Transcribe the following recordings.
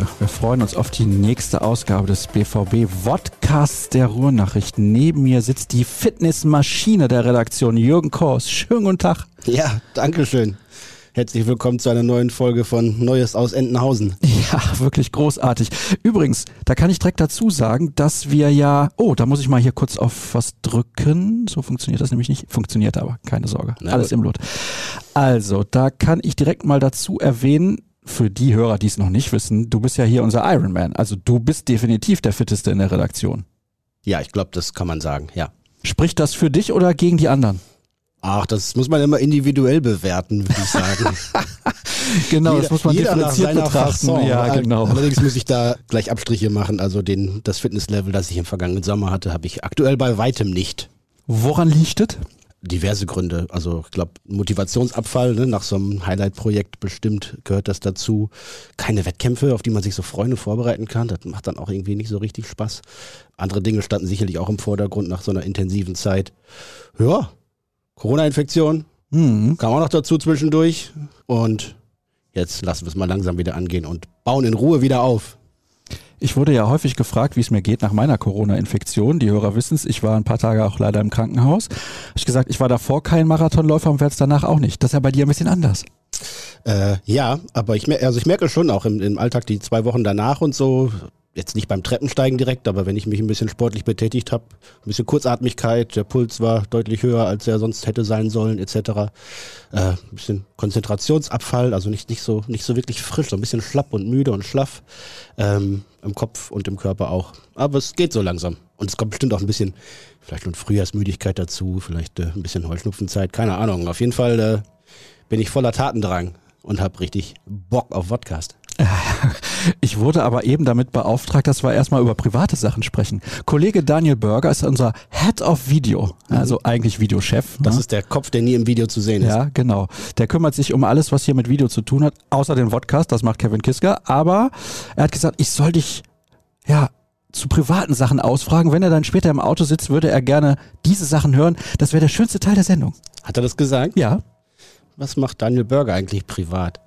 Leute, wir freuen uns auf die nächste Ausgabe des BVB Vodcasts der Ruhrnachrichten. Neben mir sitzt die Fitnessmaschine der Redaktion, Jürgen Kors. Schönen guten Tag. Ja, danke schön. Herzlich willkommen zu einer neuen Folge von Neues aus Entenhausen. Ja, wirklich großartig. Übrigens, da kann ich direkt dazu sagen, dass wir ja, oh, da muss ich mal hier kurz auf was drücken. So funktioniert das nämlich nicht. Funktioniert aber, keine Sorge. Na Alles gut. im Lot. Also, da kann ich direkt mal dazu erwähnen, für die Hörer, die es noch nicht wissen, du bist ja hier unser Ironman. Also du bist definitiv der Fitteste in der Redaktion. Ja, ich glaube, das kann man sagen, ja. Spricht das für dich oder gegen die anderen? Ach, das muss man immer individuell bewerten, würde ich sagen. Genau, Jeder- das muss man differenziert betrachten. Fasson. Ja, genau. Allerdings muss ich da gleich Abstriche machen. Also den, das Fitnesslevel, das ich im vergangenen Sommer hatte, habe ich aktuell bei weitem nicht. Woran liegt es? Diverse Gründe. Also ich glaube, Motivationsabfall ne, nach so einem Highlight-Projekt bestimmt gehört das dazu. Keine Wettkämpfe, auf die man sich so freuen und vorbereiten kann. Das macht dann auch irgendwie nicht so richtig Spaß. Andere Dinge standen sicherlich auch im Vordergrund nach so einer intensiven Zeit. Ja, Corona-Infektion Hm. kam auch noch dazu zwischendurch. Und jetzt lassen wir es mal langsam wieder angehen und bauen in Ruhe wieder auf. Ich wurde ja häufig gefragt, wie es mir geht nach meiner Corona-Infektion. Die Hörer wissen es, ich war ein paar Tage auch leider im Krankenhaus. Hab ich gesagt, ich war davor kein Marathonläufer und werde es danach auch nicht. Das ist ja bei dir ein bisschen anders. Äh, ja, aber ich, mer- also ich merke schon auch im, im Alltag die zwei Wochen danach und so, jetzt nicht beim Treppensteigen direkt, aber wenn ich mich ein bisschen sportlich betätigt habe, ein bisschen Kurzatmigkeit, der Puls war deutlich höher, als er sonst hätte sein sollen, etc. Äh, ein bisschen Konzentrationsabfall, also nicht, nicht, so, nicht so wirklich frisch, so ein bisschen schlapp und müde und schlaff. Ähm, Im Kopf und im Körper auch. Aber es geht so langsam. Und es kommt bestimmt auch ein bisschen, vielleicht schon Frühjahrsmüdigkeit dazu, vielleicht äh, ein bisschen Heuschnupfenzeit, keine Ahnung. Auf jeden Fall äh, bin ich voller Tatendrang und habe richtig Bock auf Podcast. Ich wurde aber eben damit beauftragt, dass wir erstmal über private Sachen sprechen. Kollege Daniel Berger ist unser Head of Video, also eigentlich Videochef. Das ne? ist der Kopf, der nie im Video zu sehen ist. Ja, genau. Der kümmert sich um alles, was hier mit Video zu tun hat, außer den Podcast, das macht Kevin Kiska. Aber er hat gesagt, ich soll dich, ja, zu privaten Sachen ausfragen. Wenn er dann später im Auto sitzt, würde er gerne diese Sachen hören. Das wäre der schönste Teil der Sendung. Hat er das gesagt? Ja, Was macht Daniel Burger eigentlich privat?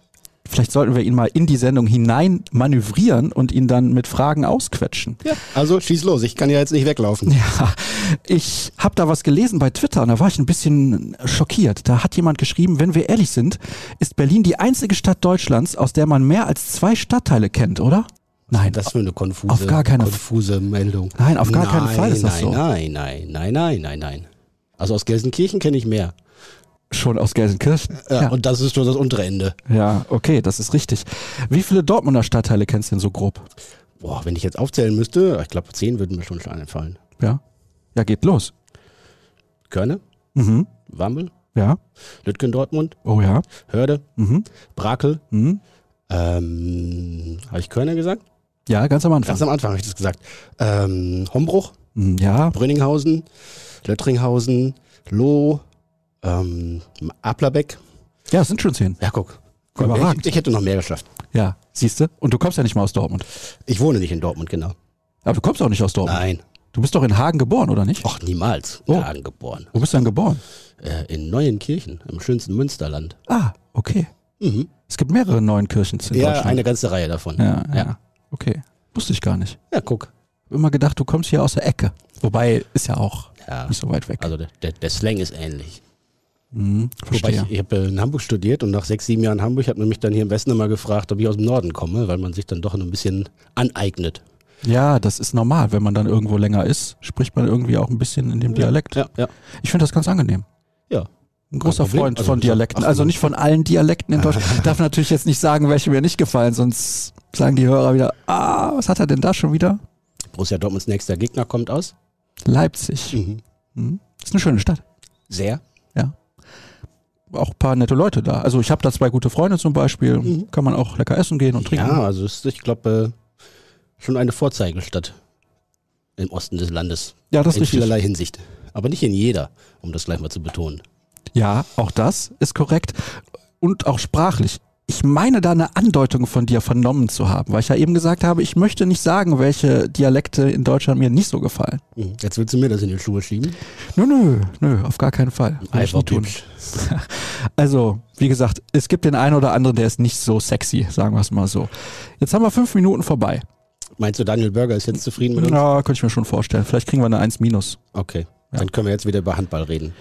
Vielleicht sollten wir ihn mal in die Sendung hinein manövrieren und ihn dann mit Fragen ausquetschen. Ja. Also schieß los, ich kann ja jetzt nicht weglaufen. Ja, ich habe da was gelesen bei Twitter und da war ich ein bisschen schockiert. Da hat jemand geschrieben, wenn wir ehrlich sind, ist Berlin die einzige Stadt Deutschlands, aus der man mehr als zwei Stadtteile kennt, oder? Nein, Das ist für eine konfuse, Auf gar keine- konfuse Meldung. Nein, auf gar keinen Fall ist das nein, so. Nein, nein, nein, nein, nein, nein. Also aus Gelsenkirchen kenne ich mehr. Schon aus Gelsenkirchen. Ja, Und das ist nur das untere Ende. ja, okay, das ist richtig. Wie viele Dortmunder Stadtteile kennst du denn so grob? Boah, wenn ich jetzt aufzählen müsste, ich glaube zehn würden mir schon schon einfallen. Ja, ja, geht los. Körne, Mhm. Wammel, Ja, Lütgen Dortmund, oh ja. Hörde, Mhm. Brakel, Mhm. ähm, habe ich Körne gesagt? Ja, ganz am Anfang. Ganz am Anfang habe ich das gesagt. Ähm, Hombruch, Mhm, Ja, Brünninghausen, Löttringhausen, Loh, ähm, Aplerbeck. ja, es sind schon zehn. Ja, guck. Guck, Überragend. Ich, ich hätte noch mehr geschafft. Ja, siehst du? Und du kommst ja nicht mal aus Dortmund. Ich wohne nicht in Dortmund, genau. Aber du kommst auch nicht aus Dortmund. Nein. Du bist doch in Hagen geboren, oder nicht? Och, niemals. Oh. In Hagen geboren. Wo bist du denn geboren? Äh, in Neuenkirchen, im schönsten Münsterland. Ah, okay. Mhm. Es gibt mehrere neuen Kirchen in Ja, Deutschland. eine ganze Reihe davon. ja, ja, ja. Okay. Wusste ich gar nicht. Ja, guck. Hab immer gedacht, du kommst hier aus der Ecke. Wobei, ist ja auch Ja. nicht so weit weg. Also der, der, der Slang ist ähnlich. Mhm, Wobei ich, ich habe in Hamburg studiert und nach sechs, sieben Jahren Hamburg hat man mich dann hier im Westen immer gefragt, ob ich aus dem Norden komme, weil man sich dann doch ein bisschen aneignet. ja, das ist normal. Wenn man dann irgendwo länger ist, spricht man irgendwie auch ein bisschen in dem Dialekt. Ja, ja. Ich finde das ganz angenehm. Ja. Ein großer. Freund Also, von Dialekten. Also nicht von allen Dialekten in Deutschland. Darf natürlich jetzt nicht sagen, welche mir nicht gefallen, sonst sagen die Hörer wieder, ah, was hat er denn da schon wieder? Borussia Dortmunds nächster Gegner kommt aus. Leipzig. Mhm. Mhm. Ist eine schöne Stadt. Sehr. Auch ein paar nette Leute da. Also ich habe da zwei gute Freunde zum Beispiel. Mhm. Kann man auch lecker essen gehen und trinken. Ja, also es ist, ich glaube, äh, schon eine Vorzeigestadt im Osten des Landes. Ja, das ist in richtig. vielerlei Hinsicht. Aber nicht in jeder, um das gleich mal zu betonen. Ja, auch das ist korrekt. Und auch sprachlich ich meine da eine Andeutung von dir vernommen zu haben, weil ich ja eben gesagt habe, ich möchte nicht sagen, welche Dialekte in Deutschland mir nicht so gefallen. Mhm. Jetzt willst du mir das in die Schuhe schieben? Nö, nö, nö, auf gar keinen Fall. Nie tun. Also, wie gesagt, es gibt den einen oder anderen, der ist nicht so sexy, sagen wir es mal so. Jetzt haben wir fünf Minuten vorbei. Meinst du, Daniel Burger ist jetzt zufrieden mit uns? Ja, könnte ich mir schon vorstellen. Vielleicht kriegen wir eine 1 minus. Okay, dann können wir jetzt wieder über Handball reden.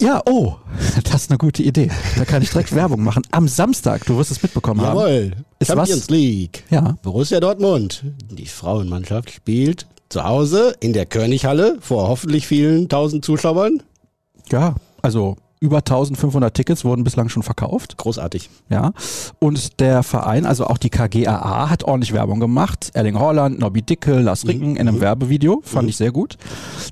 Ja, oh, das ist eine gute Idee. Da kann ich direkt Werbung machen. Am Samstag, du wirst es mitbekommen haben. Jawohl, Ist Champions was? League. Ja, Borussia Dortmund, die Frauenmannschaft, spielt zu Hause in der Könighalle vor hoffentlich vielen tausend Zuschauern. ja, also über 1500 Tickets wurden bislang schon verkauft. Großartig. Ja, und der Verein, also auch die KGAA, hat ordentlich Werbung gemacht. Erling Haaland, Nobby Dickel, Lars Ricken in einem Werbevideo, fand ich sehr gut,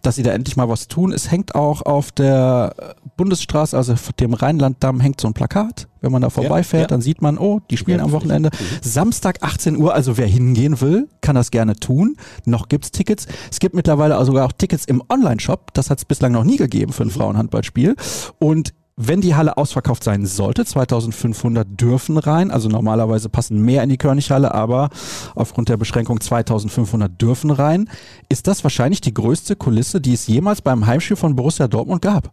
dass sie da endlich mal was tun. Es hängt auch auf der Bundesstraße, also auf dem Rheinlanddamm, hängt so ein Plakat. Wenn man da vorbeifährt, ja. dann sieht man, oh, die spielen am Wochenende. Samstag 18 Uhr, also wer hingehen will, kann das gerne tun. Noch gibt's Tickets. Es gibt mittlerweile also sogar auch Tickets im Online-Shop. Das hat es bislang noch nie gegeben für ein Frauenhandballspiel. Und wenn die Halle ausverkauft sein sollte, 2500 dürfen rein, also normalerweise passen mehr in die Körnighalle, aber aufgrund der Beschränkung 2500 dürfen rein, ist das wahrscheinlich die größte Kulisse, die es jemals beim Heimspiel von Borussia Dortmund gab.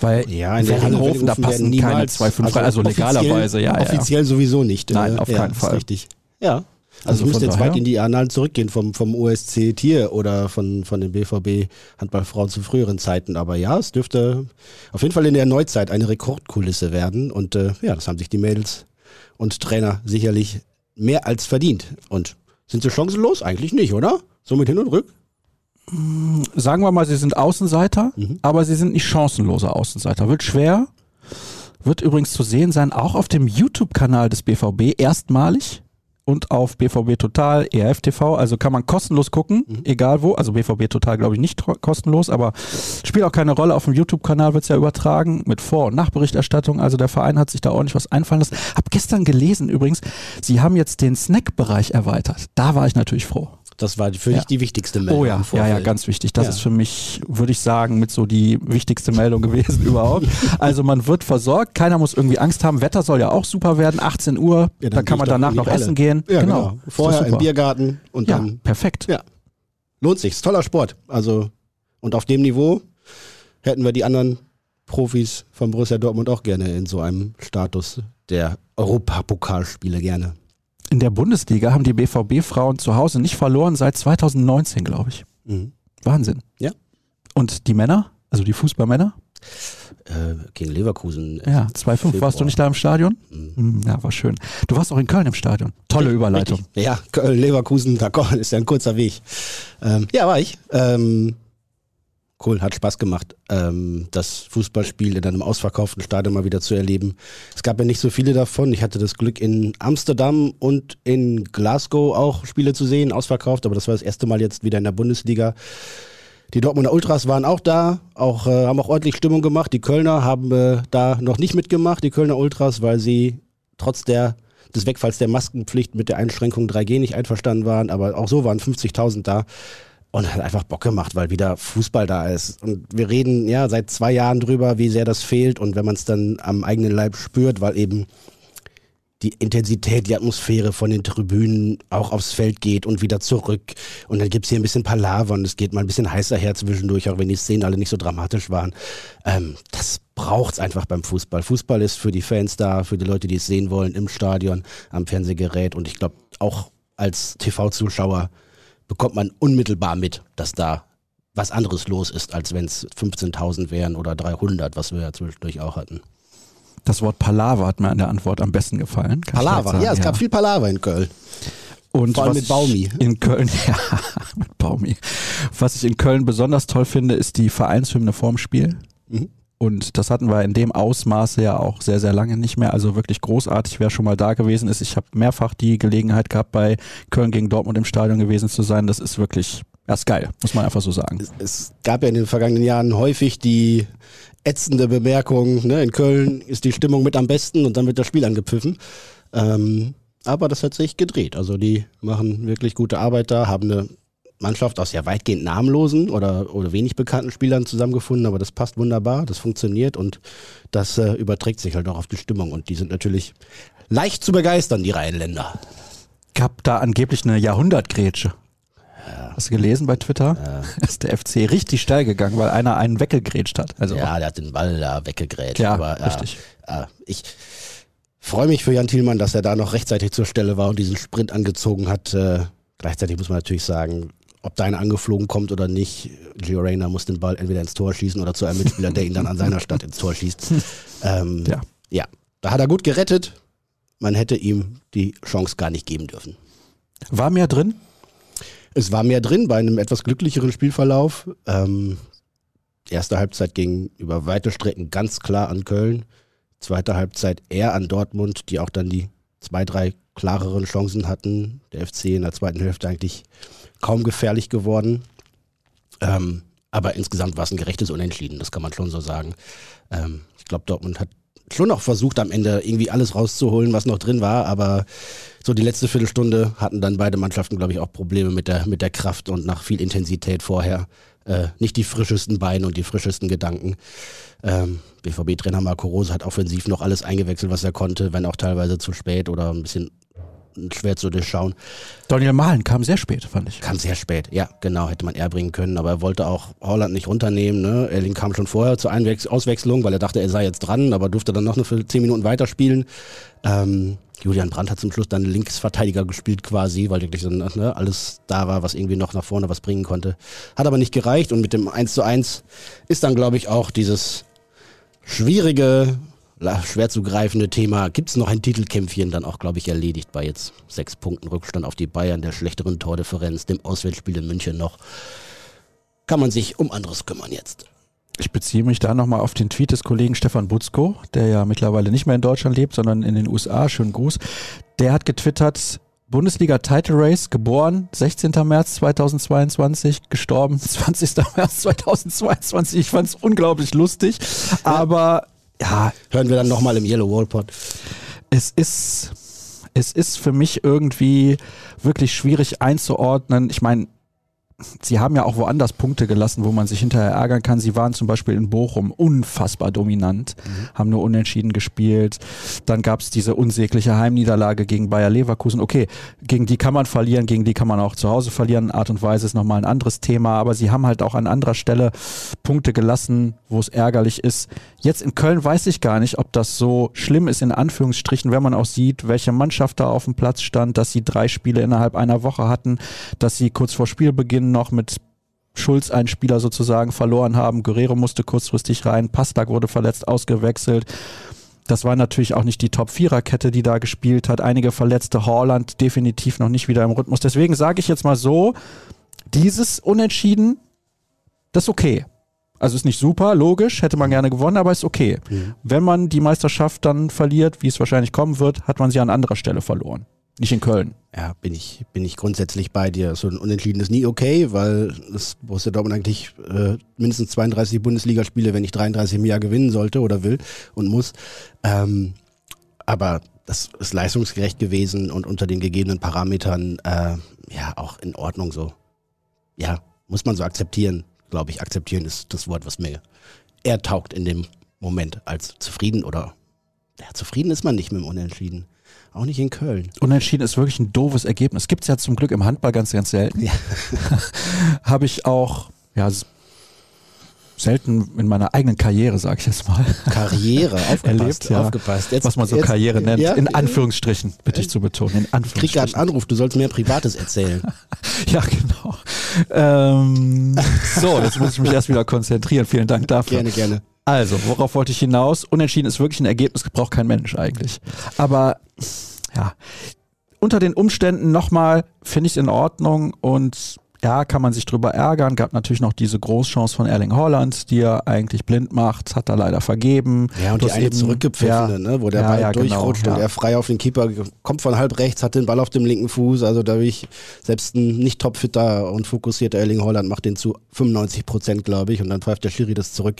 Weil Ja, in der Halle Werringhofen, da passen niemals- keine 2,5 rein, also offiziell- legalerweise, ja, ja. Offiziell sowieso nicht. Nein, äh, auf ja, keinen Fall. Richtig. Ja. Also, Also ich müsste jetzt weit in die Annalen zurückgehen vom, vom OSC Tier oder von, von den BVB Handballfrauen zu früheren Zeiten. Aber ja, es dürfte auf jeden Fall in der Neuzeit eine Rekordkulisse werden. Und äh, ja, das haben sich die Mädels und Trainer sicherlich mehr als verdient. Und sind sie chancenlos? Eigentlich nicht, oder? So mit hin und rück? Sagen wir mal, sie sind Außenseiter, Mhm. aber sie sind nicht chancenlose Außenseiter. Wird schwer. Wird übrigens zu sehen sein, auch auf dem YouTube-Kanal des BVB erstmalig und auf BVB Total, ERF TV. Also kann man kostenlos gucken, Mhm. egal wo. Also BVB Total glaube ich nicht kostenlos, aber spielt auch keine Rolle. Auf dem YouTube-Kanal wird es ja übertragen mit Vor- und Nachberichterstattung. Also der Verein hat sich da ordentlich was einfallen lassen. Hab gestern gelesen übrigens, sie haben jetzt den Snack-Bereich erweitert. Da war ich natürlich froh. Das war für Ja. dich die wichtigste Meldung. Oh ja, ja, ja, ganz wichtig. Das Ja. ist für mich, würde ich sagen, mit so die wichtigste Meldung gewesen überhaupt. Also man wird versorgt, keiner muss irgendwie Angst haben. Wetter soll ja auch super werden, 18 Uhr, Ja, da dann kann man danach noch essen gehen. Ja, genau. genau. Vorher im. Biergarten und Ja, dann perfekt. Ja. lohnt sich. Ist toller Sport. Also, und auf dem Niveau hätten wir die anderen Profis von Borussia Dortmund auch gerne in so einem Status der Europapokalspiele gerne. In der Bundesliga haben die BVB-Frauen zu Hause nicht verloren seit 2019, glaube ich. Mhm. Wahnsinn. Ja. Und die Männer, also die Fußballmänner? Äh, gegen Leverkusen. Ja, 2-5. Warst du nicht da im Stadion? Mhm. Hm, Ja, war schön. Du warst auch in Köln im Stadion. Tolle Überleitung. Richtig. Ja, Köln, Leverkusen, da ist ja ein kurzer Weg. Ähm, ja, war ich. Ähm, cool, hat Spaß gemacht, ähm, das Fußballspiel in einem ausverkauften Stadion mal wieder zu erleben. Es gab ja nicht so viele davon. Ich hatte das Glück, in Amsterdam und in Glasgow auch Spiele zu sehen, ausverkauft, aber das war das erste Mal jetzt wieder in der Bundesliga. Die Dortmunder Ultras waren auch da, auch, äh, haben auch ordentlich Stimmung gemacht. Die Kölner haben äh, da noch nicht mitgemacht, die Kölner Ultras, weil sie trotz der, des Wegfalls der Maskenpflicht mit der Einschränkung 3G nicht einverstanden waren. Aber auch so waren 50.000 da. Und hat einfach Bock gemacht, weil wieder Fußball da ist. Und wir reden ja seit zwei Jahren drüber, wie sehr das fehlt. Und wenn man es dann am eigenen Leib spürt, weil eben die Intensität, die Atmosphäre von den Tribünen auch aufs Feld geht und wieder zurück. Und dann gibt's hier ein bisschen Palaver und es geht mal ein bisschen heißer her zwischendurch, auch wenn die Szenen alle nicht so dramatisch waren. Ähm, das braucht's einfach beim Fußball. Fußball ist für die Fans da, für die Leute, die es sehen wollen, im Stadion, am Fernsehgerät. Und ich glaube, auch als TV-Zuschauer bekommt man unmittelbar mit, dass da was anderes los ist, als wenn es 15.000 wären oder 300, was wir ja zwischendurch auch hatten. Das Wort Palaver hat mir an der Antwort am besten gefallen. Palaver, sagen, ja, es gab viel Palaver in Köln. Und vor allem mit Baumi. In Köln, ja, mit Baumi. Was ich in Köln besonders toll finde, ist die Vereinshymne vorm Spiel. Mhm. Und das hatten wir in dem Ausmaße ja auch sehr, sehr lange nicht mehr. Also wirklich großartig, wer schon mal da gewesen ist. Ich habe mehrfach die Gelegenheit gehabt, bei Köln gegen Dortmund im Stadion gewesen zu sein. Das ist wirklich, ist geil, muss man einfach so sagen. Es, es gab ja in den vergangenen Jahren häufig die ätzende Bemerkung, ne, in Köln ist die Stimmung mit am besten und dann wird das Spiel angepfiffen. Ähm, aber das hat sich gedreht. Also die machen wirklich gute Arbeit da, haben eine Mannschaft aus ja weitgehend namenlosen oder, oder wenig bekannten Spielern zusammengefunden, aber das passt wunderbar, das funktioniert und das äh, überträgt sich halt auch auf die Stimmung und die sind natürlich leicht zu begeistern, die Rheinländer. Gab da angeblich eine Jahrhundertgrätsche. Ja. Hast du gelesen bei Twitter? Ja. Ist der FC richtig steil gegangen, weil einer einen weggegrätscht hat. Also ja, der hat den Ball da weggegrätscht. Ja, aber, richtig. Ja, ich freue mich für Jan Thielmann, dass er da noch rechtzeitig zur Stelle war und diesen Sprint angezogen hat. Äh, gleichzeitig muss man natürlich sagen, ob da einer angeflogen kommt oder nicht, Gio Reyna muss den Ball entweder ins Tor schießen oder zu einem Mitspieler, der ihn dann an seiner Stadt ins Tor schießt. Ähm, ja. ja, da hat er gut gerettet. Man hätte ihm die Chance gar nicht geben dürfen. War mehr drin? Es war mehr drin bei einem etwas glücklicheren Spielverlauf. Ähm, erste Halbzeit ging über weite Strecken ganz klar an Köln. Zweite Halbzeit eher an Dortmund, die auch dann die zwei, drei klareren Chancen hatten. Der FC in der zweiten Hälfte eigentlich kaum gefährlich geworden. Ähm, aber insgesamt war es ein gerechtes Unentschieden, das kann man schon so sagen. Ähm, ich glaube, Dortmund hat schon noch versucht, am Ende irgendwie alles rauszuholen, was noch drin war, aber so die letzte Viertelstunde hatten dann beide Mannschaften, glaube ich, auch Probleme mit der, mit der Kraft und nach viel Intensität vorher. Äh, nicht die frischesten Beine und die frischesten Gedanken. Ähm, BVB-Trainer Marco Rose hat offensiv noch alles eingewechselt, was er konnte, wenn auch teilweise zu spät oder ein bisschen schwer zu durchschauen. Daniel Mahlen kam sehr spät, fand ich. Kam sehr spät, ja, genau, hätte man eher bringen können, aber er wollte auch Holland nicht runternehmen. Ne? Erling kam schon vorher zur Einwechs Auswechslung, weil er dachte, er sei jetzt dran, aber durfte dann noch eine für zehn Minuten weiterspielen. Ähm, Julian Brandt hat zum Schluss dann Linksverteidiger gespielt quasi, weil wirklich so, ne, alles da war, was irgendwie noch nach vorne was bringen konnte. Hat aber nicht gereicht und mit dem 1 zu 1 ist dann, glaube ich, auch dieses schwierige schwer zu greifende Thema. Gibt es noch ein Titelkämpfchen, dann auch, glaube ich, erledigt bei jetzt sechs Punkten Rückstand auf die Bayern, der schlechteren Tordifferenz, dem Auswärtsspiel in München noch. Kann man sich um anderes kümmern jetzt. Ich beziehe mich da nochmal auf den Tweet des Kollegen Stefan Butzko, der ja mittlerweile nicht mehr in Deutschland lebt, sondern in den USA. Schönen Gruß. Der hat getwittert, Bundesliga Title Race, geboren 16. März 2022, gestorben 20. März 2022. Ich fand es unglaublich lustig, aber ja. Hören wir dann nochmal im Yellow Wall Pod. Es ist, es ist für mich irgendwie wirklich schwierig einzuordnen. Ich meine, sie haben ja auch woanders Punkte gelassen, wo man sich hinterher ärgern kann. Sie waren zum Beispiel in Bochum unfassbar dominant, mhm. haben nur unentschieden gespielt. Dann gab es diese unsägliche Heimniederlage gegen Bayer Leverkusen. Okay, gegen die kann man verlieren, gegen die kann man auch zu Hause verlieren. Art und Weise ist nochmal ein anderes Thema, aber sie haben halt auch an anderer Stelle Punkte gelassen, wo es ärgerlich ist. Jetzt in Köln weiß ich gar nicht, ob das so schlimm ist, in Anführungsstrichen, wenn man auch sieht, welche Mannschaft da auf dem Platz stand, dass sie drei Spiele innerhalb einer Woche hatten, dass sie kurz vor Spielbeginn noch mit Schulz einen Spieler sozusagen verloren haben. Guerrero musste kurzfristig rein, Pastak wurde verletzt, ausgewechselt. Das war natürlich auch nicht die Top-Vierer-Kette, die da gespielt hat. Einige verletzte Holland definitiv noch nicht wieder im Rhythmus. Deswegen sage ich jetzt mal so, dieses Unentschieden, das ist okay. Also ist nicht super, logisch, hätte man gerne gewonnen, aber ist okay. Mhm. Wenn man die Meisterschaft dann verliert, wie es wahrscheinlich kommen wird, hat man sie an anderer Stelle verloren. Nicht in Köln. Ja, bin ich, bin ich grundsätzlich bei dir. So ein Unentschieden ist nie okay, weil das Borussia Dortmund eigentlich äh, mindestens 32 Bundesligaspiele, wenn nicht 33 im Jahr gewinnen sollte oder will und muss. Ähm, aber das ist leistungsgerecht gewesen und unter den gegebenen Parametern äh, ja auch in Ordnung so. Ja, muss man so akzeptieren, glaube ich. Akzeptieren ist das Wort, was mir eher taugt in dem Moment als zufrieden oder ja, zufrieden ist man nicht mit dem Unentschieden. Auch nicht in Köln. Unentschieden ist wirklich ein doofes Ergebnis. Gibt es ja zum Glück im Handball ganz, ganz selten. Ja. Habe ich auch, ja, selten in meiner eigenen Karriere, sag ich jetzt mal. Karriere, aufgepasst, erlebt, ja. aufgepasst. Jetzt, was man so jetzt, Karriere nennt, ja, in Anführungsstrichen, bitte ich zu betonen, in Anführungsstrichen. Ich krieg gerade einen Anruf, du sollst mir Privates erzählen. ja, genau. Ähm, so, jetzt muss ich mich erst wieder konzentrieren. Vielen Dank dafür. Gerne, gerne. Also, worauf wollte ich hinaus? Unentschieden ist wirklich ein Ergebnis, braucht kein Mensch eigentlich. Aber ja, unter den Umständen nochmal finde ich es in Ordnung und ja, kann man sich drüber ärgern. Gab natürlich noch diese Großchance von Erling Holland, die er eigentlich blind macht, hat er leider vergeben. Ja, und Plus die eine zurückgepfiffene, ja, ne, wo der ja, Ball ja, genau, durchrutscht genau, und er frei auf den Keeper kommt von halb rechts, hat den Ball auf dem linken Fuß. Also dadurch selbst ein nicht topfitter und fokussierter Erling Holland macht den zu 95 Prozent, glaube ich, und dann pfeift der Schiri das zurück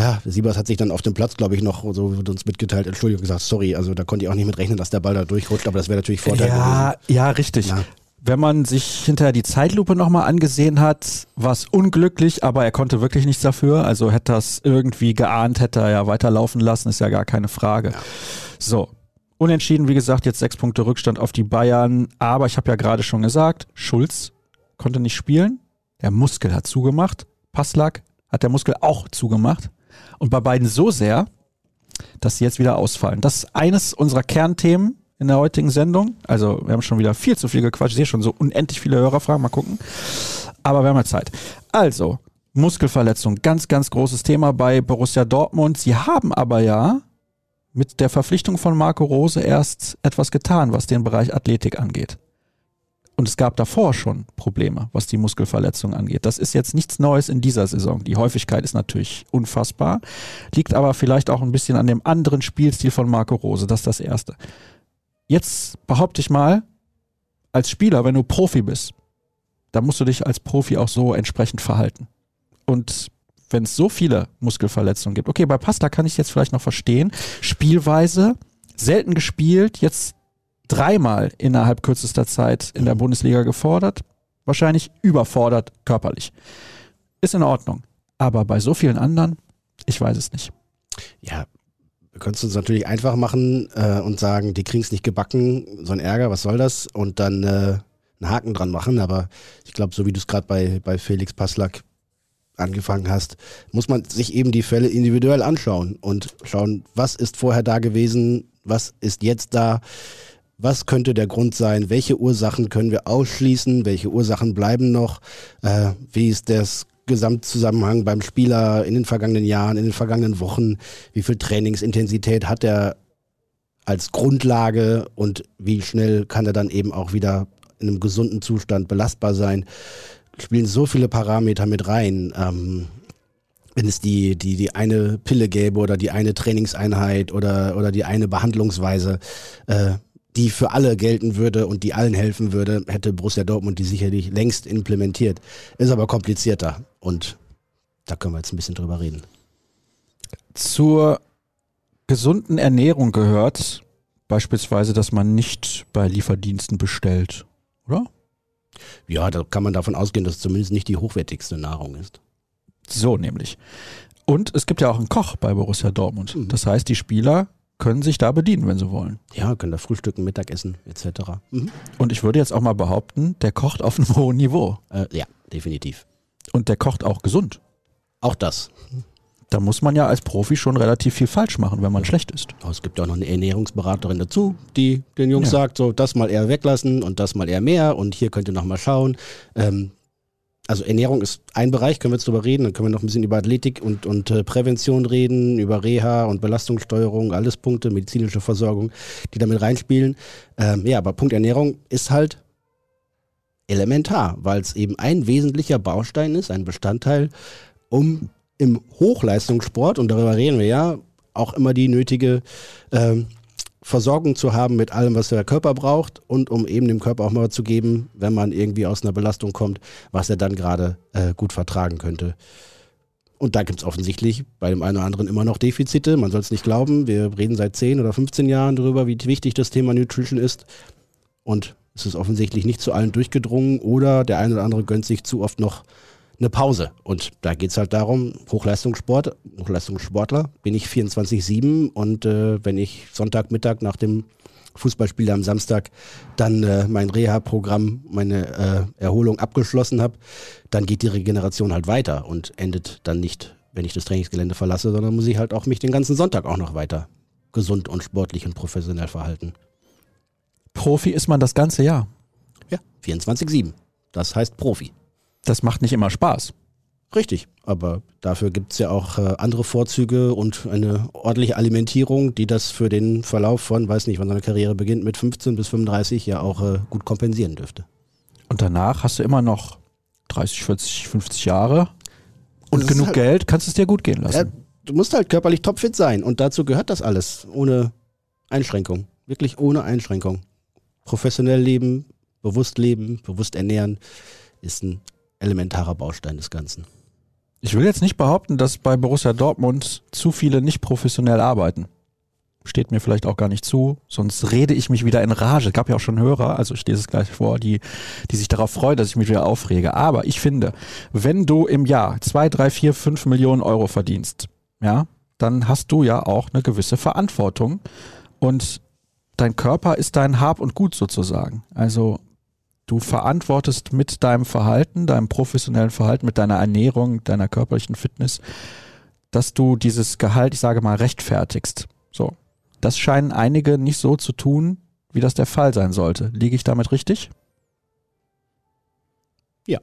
ja, Siebers hat sich dann auf dem Platz, glaube ich, noch so wird uns mitgeteilt, Entschuldigung gesagt, sorry, also da konnte ich auch nicht mit rechnen, dass der Ball da durchrutscht, aber das wäre natürlich Vorteil ja, gewesen. Ja, richtig. Ja. Wenn man sich hinterher die Zeitlupe nochmal angesehen hat, war es unglücklich, aber er konnte wirklich nichts dafür. Also hätte er es irgendwie geahnt, hätte er ja weiterlaufen lassen, ist ja gar keine Frage. Ja. So, unentschieden, wie gesagt, jetzt sechs Punkte Rückstand auf die Bayern. Aber ich habe ja gerade schon gesagt, Schulz konnte nicht spielen. Der Muskel hat zugemacht. Passlack hat der Muskel auch zugemacht. Und bei beiden so sehr, dass sie jetzt wieder ausfallen. Das ist eines unserer Kernthemen in der heutigen Sendung. Also wir haben schon wieder viel zu viel gequatscht. Ich sehe schon so unendlich viele Hörerfragen. Mal gucken. Aber wir haben ja Zeit. Also, Muskelverletzung, ganz, ganz großes Thema bei Borussia Dortmund. Sie haben aber ja mit der Verpflichtung von Marco Rose erst etwas getan, was den Bereich Athletik angeht. Und es gab davor schon Probleme, was die Muskelverletzung angeht. Das ist jetzt nichts Neues in dieser Saison. Die Häufigkeit ist natürlich unfassbar, liegt aber vielleicht auch ein bisschen an dem anderen Spielstil von Marco Rose. Das ist das Erste. Jetzt behaupte ich mal, als Spieler, wenn du Profi bist, dann musst du dich als Profi auch so entsprechend verhalten. Und wenn es so viele Muskelverletzungen gibt, okay, bei Pasta kann ich jetzt vielleicht noch verstehen, Spielweise, selten gespielt, jetzt dreimal innerhalb kürzester Zeit in der Bundesliga gefordert, wahrscheinlich überfordert körperlich. Ist in Ordnung. Aber bei so vielen anderen, ich weiß es nicht. Ja, wir können es uns natürlich einfach machen äh, und sagen, die kriegen es nicht gebacken, so ein Ärger, was soll das? Und dann äh, einen Haken dran machen. Aber ich glaube, so wie du es gerade bei, bei Felix Passlack angefangen hast, muss man sich eben die Fälle individuell anschauen und schauen, was ist vorher da gewesen, was ist jetzt da was könnte der Grund sein? Welche Ursachen können wir ausschließen? Welche Ursachen bleiben noch? Äh, wie ist das Gesamtzusammenhang beim Spieler in den vergangenen Jahren, in den vergangenen Wochen? Wie viel Trainingsintensität hat er als Grundlage und wie schnell kann er dann eben auch wieder in einem gesunden Zustand belastbar sein? Spielen so viele Parameter mit rein. Ähm, wenn es die, die, die eine Pille gäbe oder die eine Trainingseinheit oder, oder die eine Behandlungsweise, äh, die für alle gelten würde und die allen helfen würde, hätte Borussia Dortmund die sicherlich längst implementiert. Ist aber komplizierter und da können wir jetzt ein bisschen drüber reden. Zur gesunden Ernährung gehört beispielsweise, dass man nicht bei Lieferdiensten bestellt, oder? Ja, da kann man davon ausgehen, dass es zumindest nicht die hochwertigste Nahrung ist. So nämlich. Und es gibt ja auch einen Koch bei Borussia Dortmund. Mhm. Das heißt, die Spieler können sich da bedienen, wenn sie wollen. Ja, können da frühstücken, Mittagessen etc. Mhm. Und ich würde jetzt auch mal behaupten, der kocht auf einem hohen Niveau. Äh, ja, definitiv. Und der kocht auch gesund. Auch das. Da muss man ja als Profi schon relativ viel falsch machen, wenn man schlecht ist. Es gibt ja auch noch eine Ernährungsberaterin dazu, die den Jungs ja. sagt, so das mal eher weglassen und das mal eher mehr und hier könnt ihr noch mal schauen. Ähm, also Ernährung ist ein Bereich, können wir jetzt drüber reden, dann können wir noch ein bisschen über Athletik und, und äh, Prävention reden, über Reha und Belastungssteuerung, alles Punkte, medizinische Versorgung, die damit reinspielen. Ähm, ja, aber Punkt Ernährung ist halt elementar, weil es eben ein wesentlicher Baustein ist, ein Bestandteil, um im Hochleistungssport, und darüber reden wir ja, auch immer die nötige ähm, Versorgung zu haben mit allem, was der Körper braucht und um eben dem Körper auch mal zu geben, wenn man irgendwie aus einer Belastung kommt, was er dann gerade äh, gut vertragen könnte. Und da gibt es offensichtlich bei dem einen oder anderen immer noch Defizite. Man soll es nicht glauben. Wir reden seit 10 oder 15 Jahren darüber, wie wichtig das Thema Nutrition ist. Und es ist offensichtlich nicht zu allen durchgedrungen oder der eine oder andere gönnt sich zu oft noch eine Pause. Und da geht es halt darum, Hochleistungssport, Hochleistungssportler, bin ich 24-7 und äh, wenn ich Sonntagmittag nach dem Fußballspiel am Samstag dann äh, mein Reha-Programm, meine äh, Erholung abgeschlossen habe, dann geht die Regeneration halt weiter und endet dann nicht, wenn ich das Trainingsgelände verlasse, sondern muss ich halt auch mich den ganzen Sonntag auch noch weiter gesund und sportlich und professionell verhalten. Profi ist man das ganze Jahr. Ja, 24-7. Das heißt Profi das macht nicht immer Spaß. Richtig, aber dafür gibt es ja auch äh, andere Vorzüge und eine ordentliche Alimentierung, die das für den Verlauf von, weiß nicht, wann seine Karriere beginnt, mit 15 bis 35 ja auch äh, gut kompensieren dürfte. Und danach hast du immer noch 30, 40, 50 Jahre und genug halt, Geld, kannst es dir gut gehen lassen. Ja, du musst halt körperlich topfit sein und dazu gehört das alles, ohne Einschränkung, wirklich ohne Einschränkung. Professionell leben, bewusst leben, bewusst ernähren ist ein elementarer Baustein des Ganzen. Ich will jetzt nicht behaupten, dass bei Borussia Dortmund zu viele nicht professionell arbeiten. steht mir vielleicht auch gar nicht zu, sonst rede ich mich wieder in Rage. Gab ja auch schon Hörer, also ich lese es gleich vor, die, die sich darauf freuen, dass ich mich wieder aufrege. Aber ich finde, wenn du im Jahr zwei, drei, vier, fünf Millionen Euro verdienst, ja, dann hast du ja auch eine gewisse Verantwortung und dein Körper ist dein Hab und Gut sozusagen. Also du verantwortest mit deinem Verhalten, deinem professionellen Verhalten, mit deiner Ernährung, deiner körperlichen Fitness, dass du dieses Gehalt, ich sage mal, rechtfertigst. So. Das scheinen einige nicht so zu tun, wie das der Fall sein sollte. Liege ich damit richtig? Ja.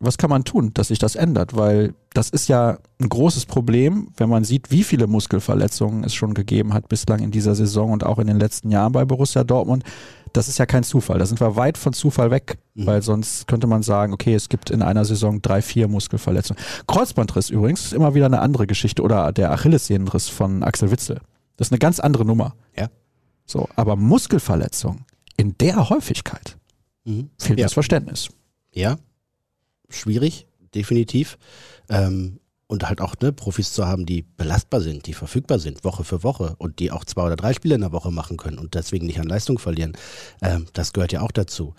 Was kann man tun, dass sich das ändert? Weil das ist ja ein großes Problem, wenn man sieht, wie viele Muskelverletzungen es schon gegeben hat bislang in dieser Saison und auch in den letzten Jahren bei Borussia Dortmund. Das ist ja kein Zufall. Da sind wir weit von Zufall weg, mhm. weil sonst könnte man sagen, okay, es gibt in einer Saison drei, vier Muskelverletzungen. Kreuzbandriss übrigens ist immer wieder eine andere Geschichte oder der Achillessehnenriss von Axel Witzel. Das ist eine ganz andere Nummer. Ja. So, aber Muskelverletzung in der Häufigkeit mhm. fehlt ja. das Verständnis. Ja, schwierig, definitiv. Ähm, und halt auch ne, Profis zu haben, die belastbar sind, die verfügbar sind, Woche für Woche und die auch zwei oder drei Spiele in der Woche machen können und deswegen nicht an Leistung verlieren. Ähm, das gehört ja auch dazu.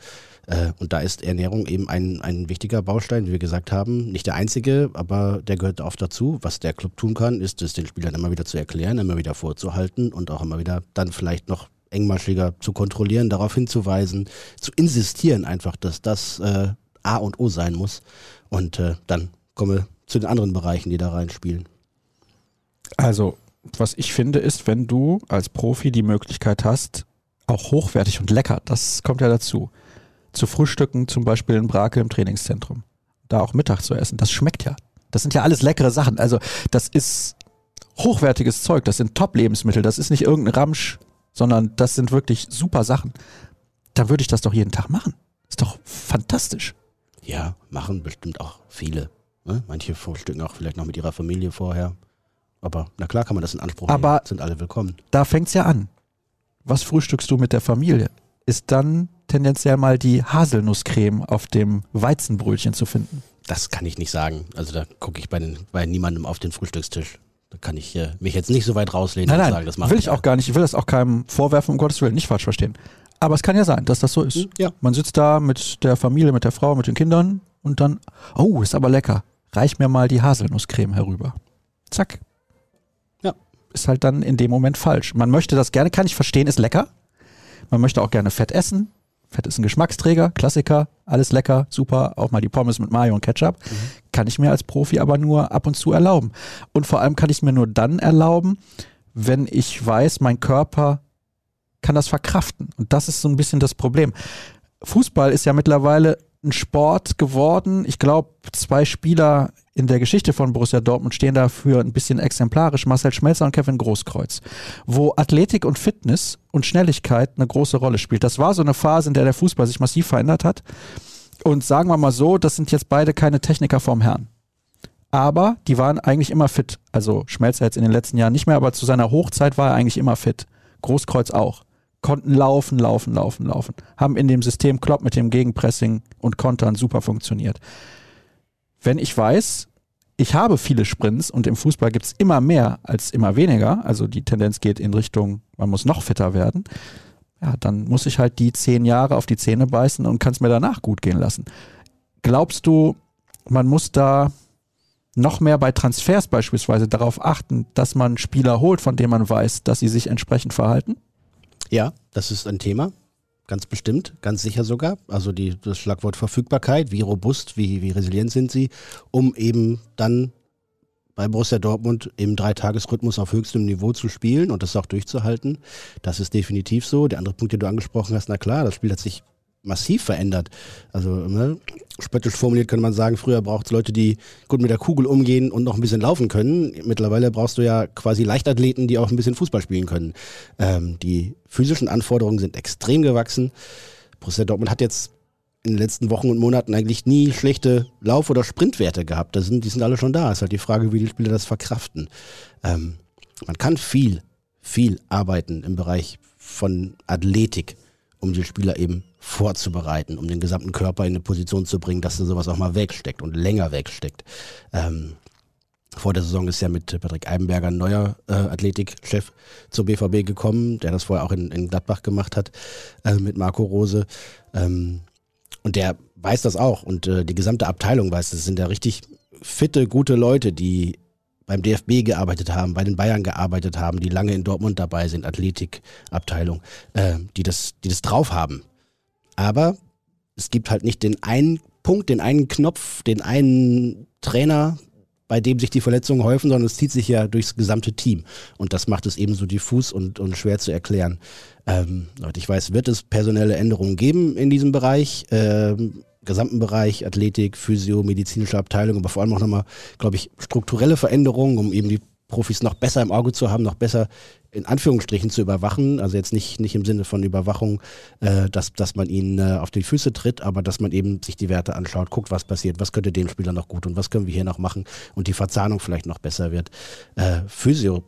Äh, und da ist Ernährung eben ein, ein wichtiger Baustein, wie wir gesagt haben. Nicht der einzige, aber der gehört oft dazu. Was der Club tun kann, ist es den Spielern immer wieder zu erklären, immer wieder vorzuhalten und auch immer wieder dann vielleicht noch engmaschiger zu kontrollieren, darauf hinzuweisen, zu insistieren einfach, dass das äh, A und O sein muss. Und äh, dann komme zu den anderen Bereichen, die da reinspielen. Also, was ich finde, ist, wenn du als Profi die Möglichkeit hast, auch hochwertig und lecker, das kommt ja dazu, zu frühstücken, zum Beispiel in Brakel im Trainingszentrum. Da auch Mittag zu essen. Das schmeckt ja. Das sind ja alles leckere Sachen. Also das ist hochwertiges Zeug. Das sind Top-Lebensmittel. Das ist nicht irgendein Ramsch, sondern das sind wirklich super Sachen. Dann würde ich das doch jeden Tag machen. Ist doch fantastisch. Ja, machen bestimmt auch viele. Ne? Manche frühstücken auch vielleicht noch mit ihrer Familie vorher. Aber na klar kann man das in Anspruch nehmen. Aber sind alle willkommen. Da fängt's ja an. Was frühstückst du mit der Familie? Ist dann tendenziell mal die Haselnusscreme auf dem Weizenbrötchen zu finden? Das kann ich nicht sagen. Also da gucke ich bei, den, bei niemandem auf den Frühstückstisch. Da kann ich äh, mich jetzt nicht so weit rauslehnen nein, und nein, sagen, das mache will ich auch gar nicht. Ich will das auch keinem vorwerfen, um Gottes Willen, nicht falsch verstehen. Aber es kann ja sein, dass das so ist. Hm, ja. Man sitzt da mit der Familie, mit der Frau, mit den Kindern und dann, oh, ist aber lecker. Reich mir mal die Haselnusscreme herüber. Zack. Ja. Ist halt dann in dem Moment falsch. Man möchte das gerne, kann ich verstehen, ist lecker. Man möchte auch gerne Fett essen. Fett ist ein Geschmacksträger, Klassiker, alles lecker, super, auch mal die Pommes mit Mayo und Ketchup. Mhm. Kann ich mir als Profi aber nur ab und zu erlauben. Und vor allem kann ich es mir nur dann erlauben, wenn ich weiß, mein Körper kann das verkraften. Und das ist so ein bisschen das Problem. Fußball ist ja mittlerweile ein Sport geworden. Ich glaube, zwei Spieler in der Geschichte von Borussia Dortmund stehen dafür ein bisschen exemplarisch. Marcel Schmelzer und Kevin Großkreuz. Wo Athletik und Fitness und Schnelligkeit eine große Rolle spielt. Das war so eine Phase, in der der Fußball sich massiv verändert hat. Und sagen wir mal so, das sind jetzt beide keine Techniker vom Herrn. Aber die waren eigentlich immer fit. Also Schmelzer jetzt in den letzten Jahren nicht mehr, aber zu seiner Hochzeit war er eigentlich immer fit. Großkreuz auch konnten laufen, laufen, laufen, laufen. Haben in dem System Klopp mit dem Gegenpressing und Kontern super funktioniert. Wenn ich weiß, ich habe viele Sprints und im Fußball gibt es immer mehr als immer weniger, also die Tendenz geht in Richtung, man muss noch fitter werden, ja, dann muss ich halt die zehn Jahre auf die Zähne beißen und kann es mir danach gut gehen lassen. Glaubst du, man muss da noch mehr bei Transfers beispielsweise darauf achten, dass man Spieler holt, von denen man weiß, dass sie sich entsprechend verhalten? Ja, das ist ein Thema. Ganz bestimmt, ganz sicher sogar. Also die, das Schlagwort Verfügbarkeit, wie robust, wie, wie resilient sind sie, um eben dann bei Borussia Dortmund im Dreitagesrhythmus auf höchstem Niveau zu spielen und das auch durchzuhalten. Das ist definitiv so. Der andere Punkt, den du angesprochen hast, na klar, das Spiel hat sich massiv verändert. Also ne, spöttisch formuliert könnte man sagen, früher braucht es Leute, die gut mit der Kugel umgehen und noch ein bisschen laufen können. Mittlerweile brauchst du ja quasi Leichtathleten, die auch ein bisschen Fußball spielen können. Ähm, die physischen Anforderungen sind extrem gewachsen. Borussia Dortmund hat jetzt in den letzten Wochen und Monaten eigentlich nie schlechte Lauf- oder Sprintwerte gehabt. Das sind, die sind alle schon da. Es ist halt die Frage, wie die Spieler das verkraften. Ähm, man kann viel, viel arbeiten im Bereich von Athletik um die Spieler eben vorzubereiten, um den gesamten Körper in eine Position zu bringen, dass er sowas auch mal wegsteckt und länger wegsteckt. Ähm, Vor der Saison ist ja mit Patrick Eibenberger ein neuer äh, Athletikchef zur BVB gekommen, der das vorher auch in, in Gladbach gemacht hat, äh, mit Marco Rose. Ähm, und der weiß das auch und äh, die gesamte Abteilung weiß, das sind ja richtig fitte, gute Leute, die beim DFB gearbeitet haben, bei den Bayern gearbeitet haben, die lange in Dortmund dabei sind, Athletikabteilung, äh, die, das, die das drauf haben. Aber es gibt halt nicht den einen Punkt, den einen Knopf, den einen Trainer, bei dem sich die Verletzungen häufen, sondern es zieht sich ja durchs gesamte Team. Und das macht es ebenso diffus und, und schwer zu erklären. Ähm, ich weiß, wird es personelle Änderungen geben in diesem Bereich, ähm, gesamten Bereich, Athletik, Physio, medizinische Abteilung, aber vor allem auch nochmal, glaube ich, strukturelle Veränderungen, um eben die Profis noch besser im Auge zu haben, noch besser in Anführungsstrichen zu überwachen. Also jetzt nicht, nicht im Sinne von Überwachung, äh, dass, dass man ihnen äh, auf die Füße tritt, aber dass man eben sich die Werte anschaut, guckt, was passiert, was könnte dem Spieler noch gut und was können wir hier noch machen und die Verzahnung vielleicht noch besser wird. Äh, Physio,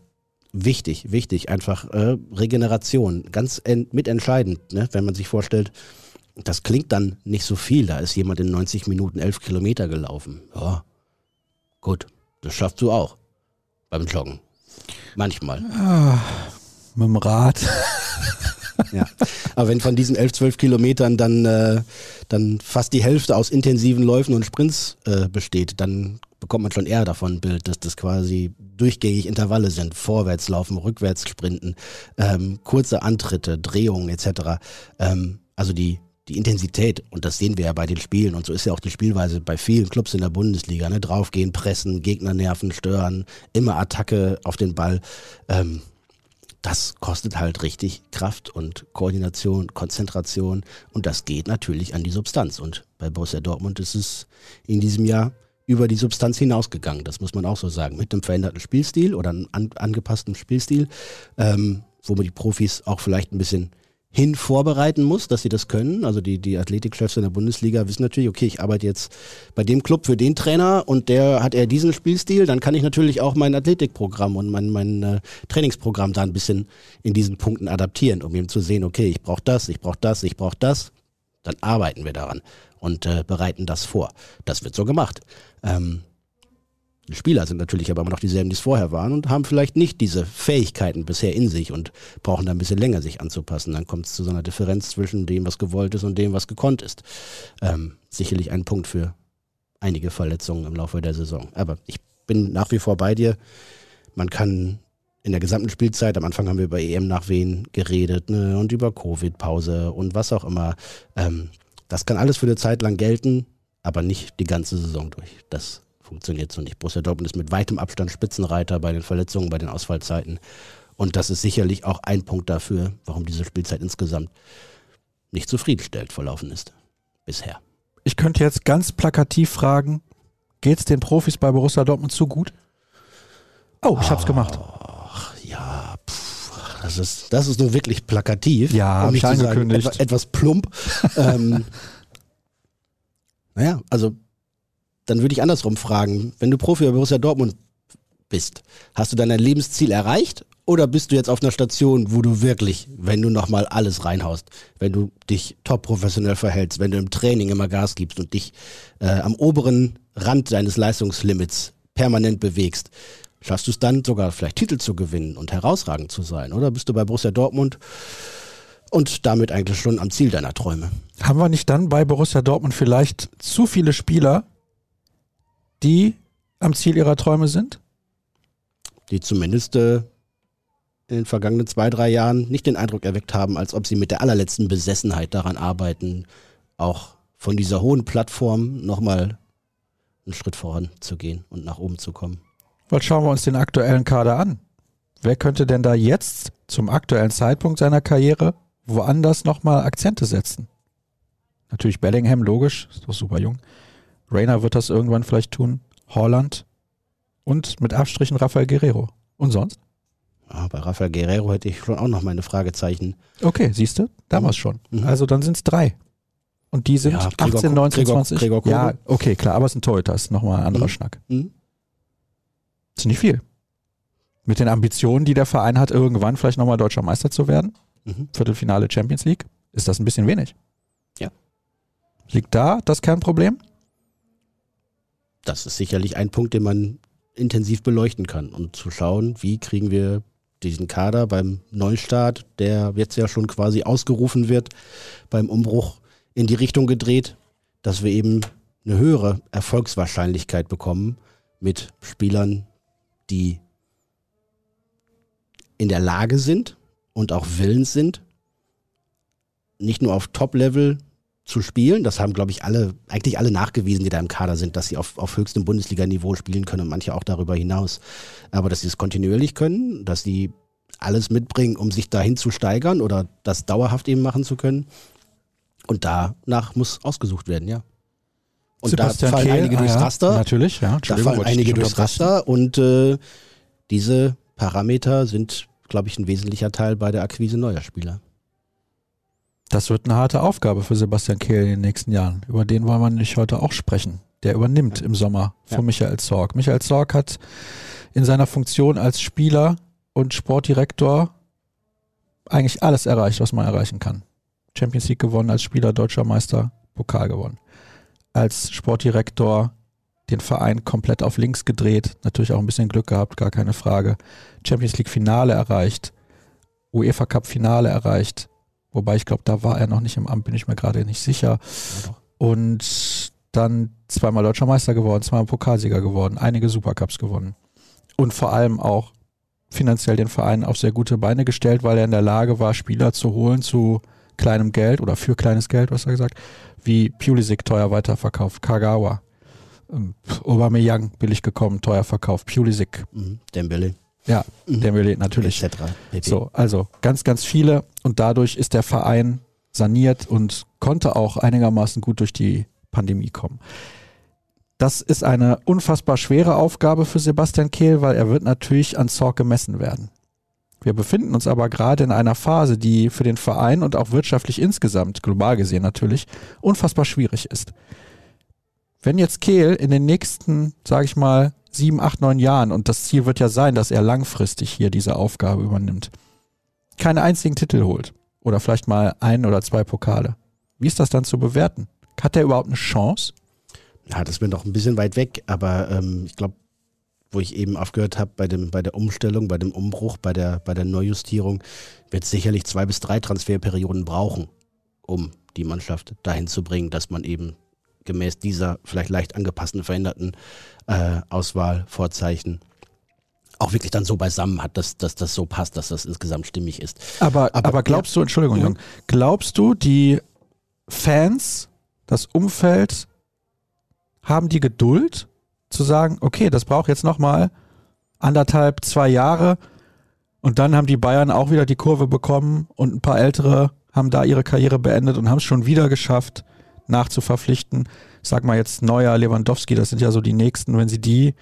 wichtig, wichtig, einfach äh, Regeneration, ganz mitentscheidend, ne? wenn man sich vorstellt, das klingt dann nicht so viel. Da ist jemand in 90 Minuten 11 Kilometer gelaufen. Ja, gut, das schaffst du auch beim Joggen. Manchmal. Ah, mit dem Rad. ja. Aber wenn von diesen 11, 12 Kilometern dann, äh, dann fast die Hälfte aus intensiven Läufen und Sprints äh, besteht, dann bekommt man schon eher davon ein Bild, dass das quasi durchgängig Intervalle sind. Vorwärts laufen, rückwärts sprinten, ähm, kurze Antritte, Drehungen etc. Ähm, also die, die Intensität, und das sehen wir ja bei den Spielen, und so ist ja auch die Spielweise bei vielen Clubs in der Bundesliga, ne? draufgehen, pressen, Gegner nerven, stören, immer Attacke auf den Ball. Ähm, das kostet halt richtig Kraft und Koordination, Konzentration und das geht natürlich an die Substanz. Und bei Borussia Dortmund ist es in diesem Jahr über die Substanz hinausgegangen. Das muss man auch so sagen. Mit einem veränderten Spielstil oder einem an, angepassten Spielstil, ähm, wo man die Profis auch vielleicht ein bisschen hin vorbereiten muss, dass sie das können. Also die, die Athletikchefs in der Bundesliga wissen natürlich, okay, ich arbeite jetzt bei dem Club für den Trainer und der hat eher diesen Spielstil, dann kann ich natürlich auch mein Athletikprogramm und mein, mein äh, Trainingsprogramm da ein bisschen in diesen Punkten adaptieren, um eben zu sehen, okay, ich brauche das, ich brauche das, ich brauche das. Dann arbeiten wir daran und äh, bereiten das vor. Das wird so gemacht. Ähm, Spieler sind natürlich aber immer noch dieselben, die es vorher waren und haben vielleicht nicht diese Fähigkeiten bisher in sich und brauchen da ein bisschen länger, sich anzupassen. Dann kommt es zu so einer Differenz zwischen dem, was gewollt ist und dem, was gekonnt ist. Ähm, sicherlich ein Punkt für einige Verletzungen im Laufe der Saison. Aber ich bin nach wie vor bei dir. Man kann in der gesamten Spielzeit, am Anfang haben wir über EM nach Wien geredet ne, und über Covid-Pause und was auch immer. Ähm, das kann alles für eine Zeit lang gelten, aber nicht die ganze Saison durch. Das funktioniert so nicht. Borussia Dortmund ist mit weitem Abstand Spitzenreiter bei den Verletzungen, bei den Ausfallzeiten. Und das ist sicherlich auch ein Punkt dafür, warum diese Spielzeit insgesamt nicht zufriedenstellend verlaufen ist. Bisher. Ich könnte jetzt ganz plakativ fragen, geht es den Profis bei Borussia Dortmund zu gut? Oh, ich hab's gemacht. Ach, ja, pff, das ist, das ist nur wirklich plakativ. Ja, um ich angekündigt. Sagen, etwas, etwas plump. ähm, naja, also dann würde ich andersrum fragen, wenn du Profi bei Borussia Dortmund bist, hast du dein Lebensziel erreicht oder bist du jetzt auf einer Station, wo du wirklich, wenn du nochmal alles reinhaust, wenn du dich top professionell verhältst, wenn du im Training immer Gas gibst und dich äh, am oberen Rand deines Leistungslimits permanent bewegst, schaffst du es dann sogar vielleicht Titel zu gewinnen und herausragend zu sein? Oder bist du bei Borussia Dortmund und damit eigentlich schon am Ziel deiner Träume? Haben wir nicht dann bei Borussia Dortmund vielleicht zu viele Spieler, die am Ziel ihrer Träume sind? Die zumindest äh, in den vergangenen zwei, drei Jahren nicht den Eindruck erweckt haben, als ob sie mit der allerletzten Besessenheit daran arbeiten, auch von dieser hohen Plattform nochmal einen Schritt voranzugehen und nach oben zu kommen. Was schauen wir uns den aktuellen Kader an? Wer könnte denn da jetzt zum aktuellen Zeitpunkt seiner Karriere woanders nochmal Akzente setzen? Natürlich Bellingham, logisch, ist doch super jung. Rainer wird das irgendwann vielleicht tun. Holland und mit Abstrichen Rafael Guerrero. Und sonst? Ja, bei Rafael Guerrero hätte ich schon auch noch meine Fragezeichen. Okay, siehst du? Damals schon. Mhm. Also dann sind es drei. Und die sind ja, 18, Gregor, 19, Gregor, 20. Gregor ja, okay, klar, aber es ist ein Torhüter, ist nochmal ein anderer mhm. Schnack. Mhm. Das ist nicht viel. Mit den Ambitionen, die der Verein hat, irgendwann vielleicht nochmal deutscher Meister zu werden, mhm. Viertelfinale Champions League, ist das ein bisschen wenig. Ja. Liegt da das Kernproblem? Das ist sicherlich ein Punkt, den man intensiv beleuchten kann. Und zu schauen, wie kriegen wir diesen Kader beim Neustart, der jetzt ja schon quasi ausgerufen wird, beim Umbruch in die Richtung gedreht, dass wir eben eine höhere Erfolgswahrscheinlichkeit bekommen mit Spielern, die in der Lage sind und auch willens sind, nicht nur auf Top-Level zu spielen. Das haben, glaube ich, alle, eigentlich alle nachgewiesen, die da im Kader sind, dass sie auf, auf höchstem Bundesliga-Niveau spielen können und manche auch darüber hinaus. Aber dass sie es kontinuierlich können, dass sie alles mitbringen, um sich dahin zu steigern oder das dauerhaft eben machen zu können. Und danach muss ausgesucht werden, ja. Und Sebastian da fallen Kehl, einige ah, durchs ja, Raster. Natürlich, ja. Da fallen einige durchs. Raster und äh, diese Parameter sind, glaube ich, ein wesentlicher Teil bei der Akquise neuer Spieler. Das wird eine harte Aufgabe für Sebastian Kehl in den nächsten Jahren. Über den wollen wir nämlich heute auch sprechen. Der übernimmt im Sommer von Ja. Michael Zorg. Michael Zorg hat in seiner Funktion als Spieler und Sportdirektor eigentlich alles erreicht, was man erreichen kann. Champions League gewonnen als Spieler, deutscher Meister, Pokal gewonnen. Als Sportdirektor den Verein komplett auf links gedreht, natürlich auch ein bisschen Glück gehabt, gar keine Frage. Champions League Finale erreicht, UEFA Cup Finale erreicht, wobei ich glaube, da war er noch nicht im Amt, bin ich mir gerade nicht sicher. Und dann zweimal deutscher Meister geworden, zweimal Pokalsieger geworden, einige Supercups gewonnen. Und vor allem auch finanziell den Verein auf sehr gute Beine gestellt, weil er in der Lage war, Spieler zu holen zu kleinem Geld oder für kleines Geld, was er gesagt, wie Pulisic teuer weiterverkauft, Kagawa, ähm, Aubameyang billig gekommen, teuer verkauft, Pulisic, Mhm. Dembele. Ja, Mhm. Dembele natürlich. Etc. So, also ganz, ganz viele und dadurch ist der Verein saniert und konnte auch einigermaßen gut durch die Pandemie kommen. Das ist eine unfassbar schwere Aufgabe für Sebastian Kehl, weil er wird natürlich an Zorc gemessen werden. Wir befinden uns aber gerade in einer Phase, die für den Verein und auch wirtschaftlich insgesamt, global gesehen natürlich, unfassbar schwierig ist. Wenn jetzt Kehl in den nächsten, sage ich mal, sieben, acht, neun Jahren, und das Ziel wird ja sein, dass er langfristig hier diese Aufgabe übernimmt, keine einzigen Titel holt oder vielleicht mal ein oder zwei Pokale, wie ist das dann zu bewerten? Hat er überhaupt eine Chance? Ja, das mir noch ein bisschen weit weg, aber ähm, ich glaube, wo ich eben aufgehört habe bei, bei der Umstellung, bei dem Umbruch, bei der, bei der Neujustierung, wird es sicherlich zwei bis drei Transferperioden brauchen, um die Mannschaft dahin zu bringen, dass man eben gemäß dieser vielleicht leicht angepassten, veränderten äh, Auswahlvorzeichen auch wirklich dann so beisammen hat, dass, dass das so passt, dass das insgesamt stimmig ist. Aber, aber, Aber- glaubst du, Entschuldigung, Mhm. Jung, glaubst du, die Fans, das Umfeld, haben die Geduld zu sagen, okay, das braucht jetzt nochmal anderthalb, zwei Jahre und dann haben die Bayern auch wieder die Kurve bekommen und ein paar Ältere haben da ihre Karriere beendet und haben es schon wieder geschafft, nachzuverpflichten. Ich sag mal jetzt Neuer, Lewandowski, das sind ja so die nächsten, wenn sie die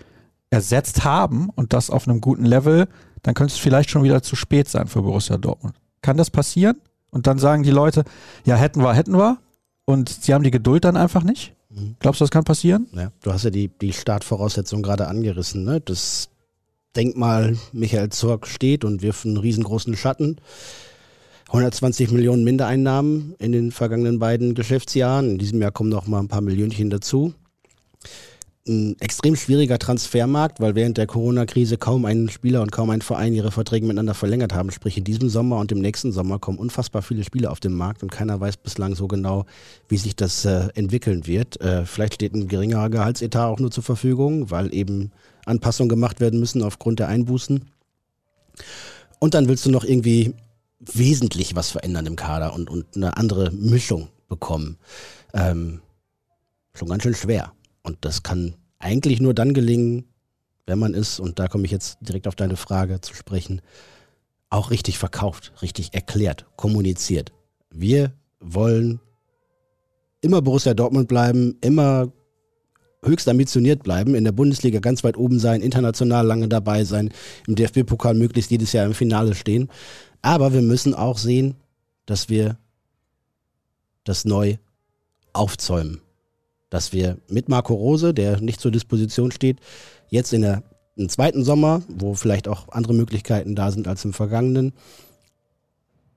ersetzt haben und das auf einem guten Level, dann könnte es vielleicht schon wieder zu spät sein für Borussia Dortmund. Kann das passieren? Und dann sagen die Leute, ja, hätten wir, hätten wir. Und sie haben die Geduld dann einfach nicht? Mhm. Glaubst du, das kann passieren? Ja, du hast ja die, die Startvoraussetzungen gerade angerissen. Ne? Das Denkmal Michael Zorg steht und wirft einen riesengroßen Schatten. 120 Millionen Mindereinnahmen in den vergangenen beiden Geschäftsjahren. In diesem Jahr kommen noch mal ein paar Millionchen dazu. Ein extrem schwieriger Transfermarkt, weil während der Corona-Krise kaum ein Spieler und kaum ein Verein ihre Verträge miteinander verlängert haben. Sprich, in diesem Sommer und im nächsten Sommer kommen unfassbar viele Spieler auf den Markt und keiner weiß bislang so genau, wie sich das äh, entwickeln wird. Äh, vielleicht steht ein geringerer Gehaltsetat auch nur zur Verfügung, weil eben Anpassungen gemacht werden müssen aufgrund der Einbußen. Und dann willst du noch irgendwie wesentlich was verändern im Kader und, und eine andere Mischung bekommen. Ähm, schon ganz schön schwer. Und das kann eigentlich nur dann gelingen, wenn man ist, und da komme ich jetzt direkt auf deine Frage zu sprechen, auch richtig verkauft, richtig erklärt, kommuniziert. Wir wollen immer Borussia Dortmund bleiben, immer höchst ambitioniert bleiben, in der Bundesliga ganz weit oben sein, international lange dabei sein, im DFB-Pokal möglichst jedes Jahr im Finale stehen. Aber wir müssen auch sehen, dass wir das neu aufzäumen. Dass wir mit Marco Rose, der nicht zur Disposition steht, jetzt in der im zweiten Sommer, wo vielleicht auch andere Möglichkeiten da sind als im vergangenen,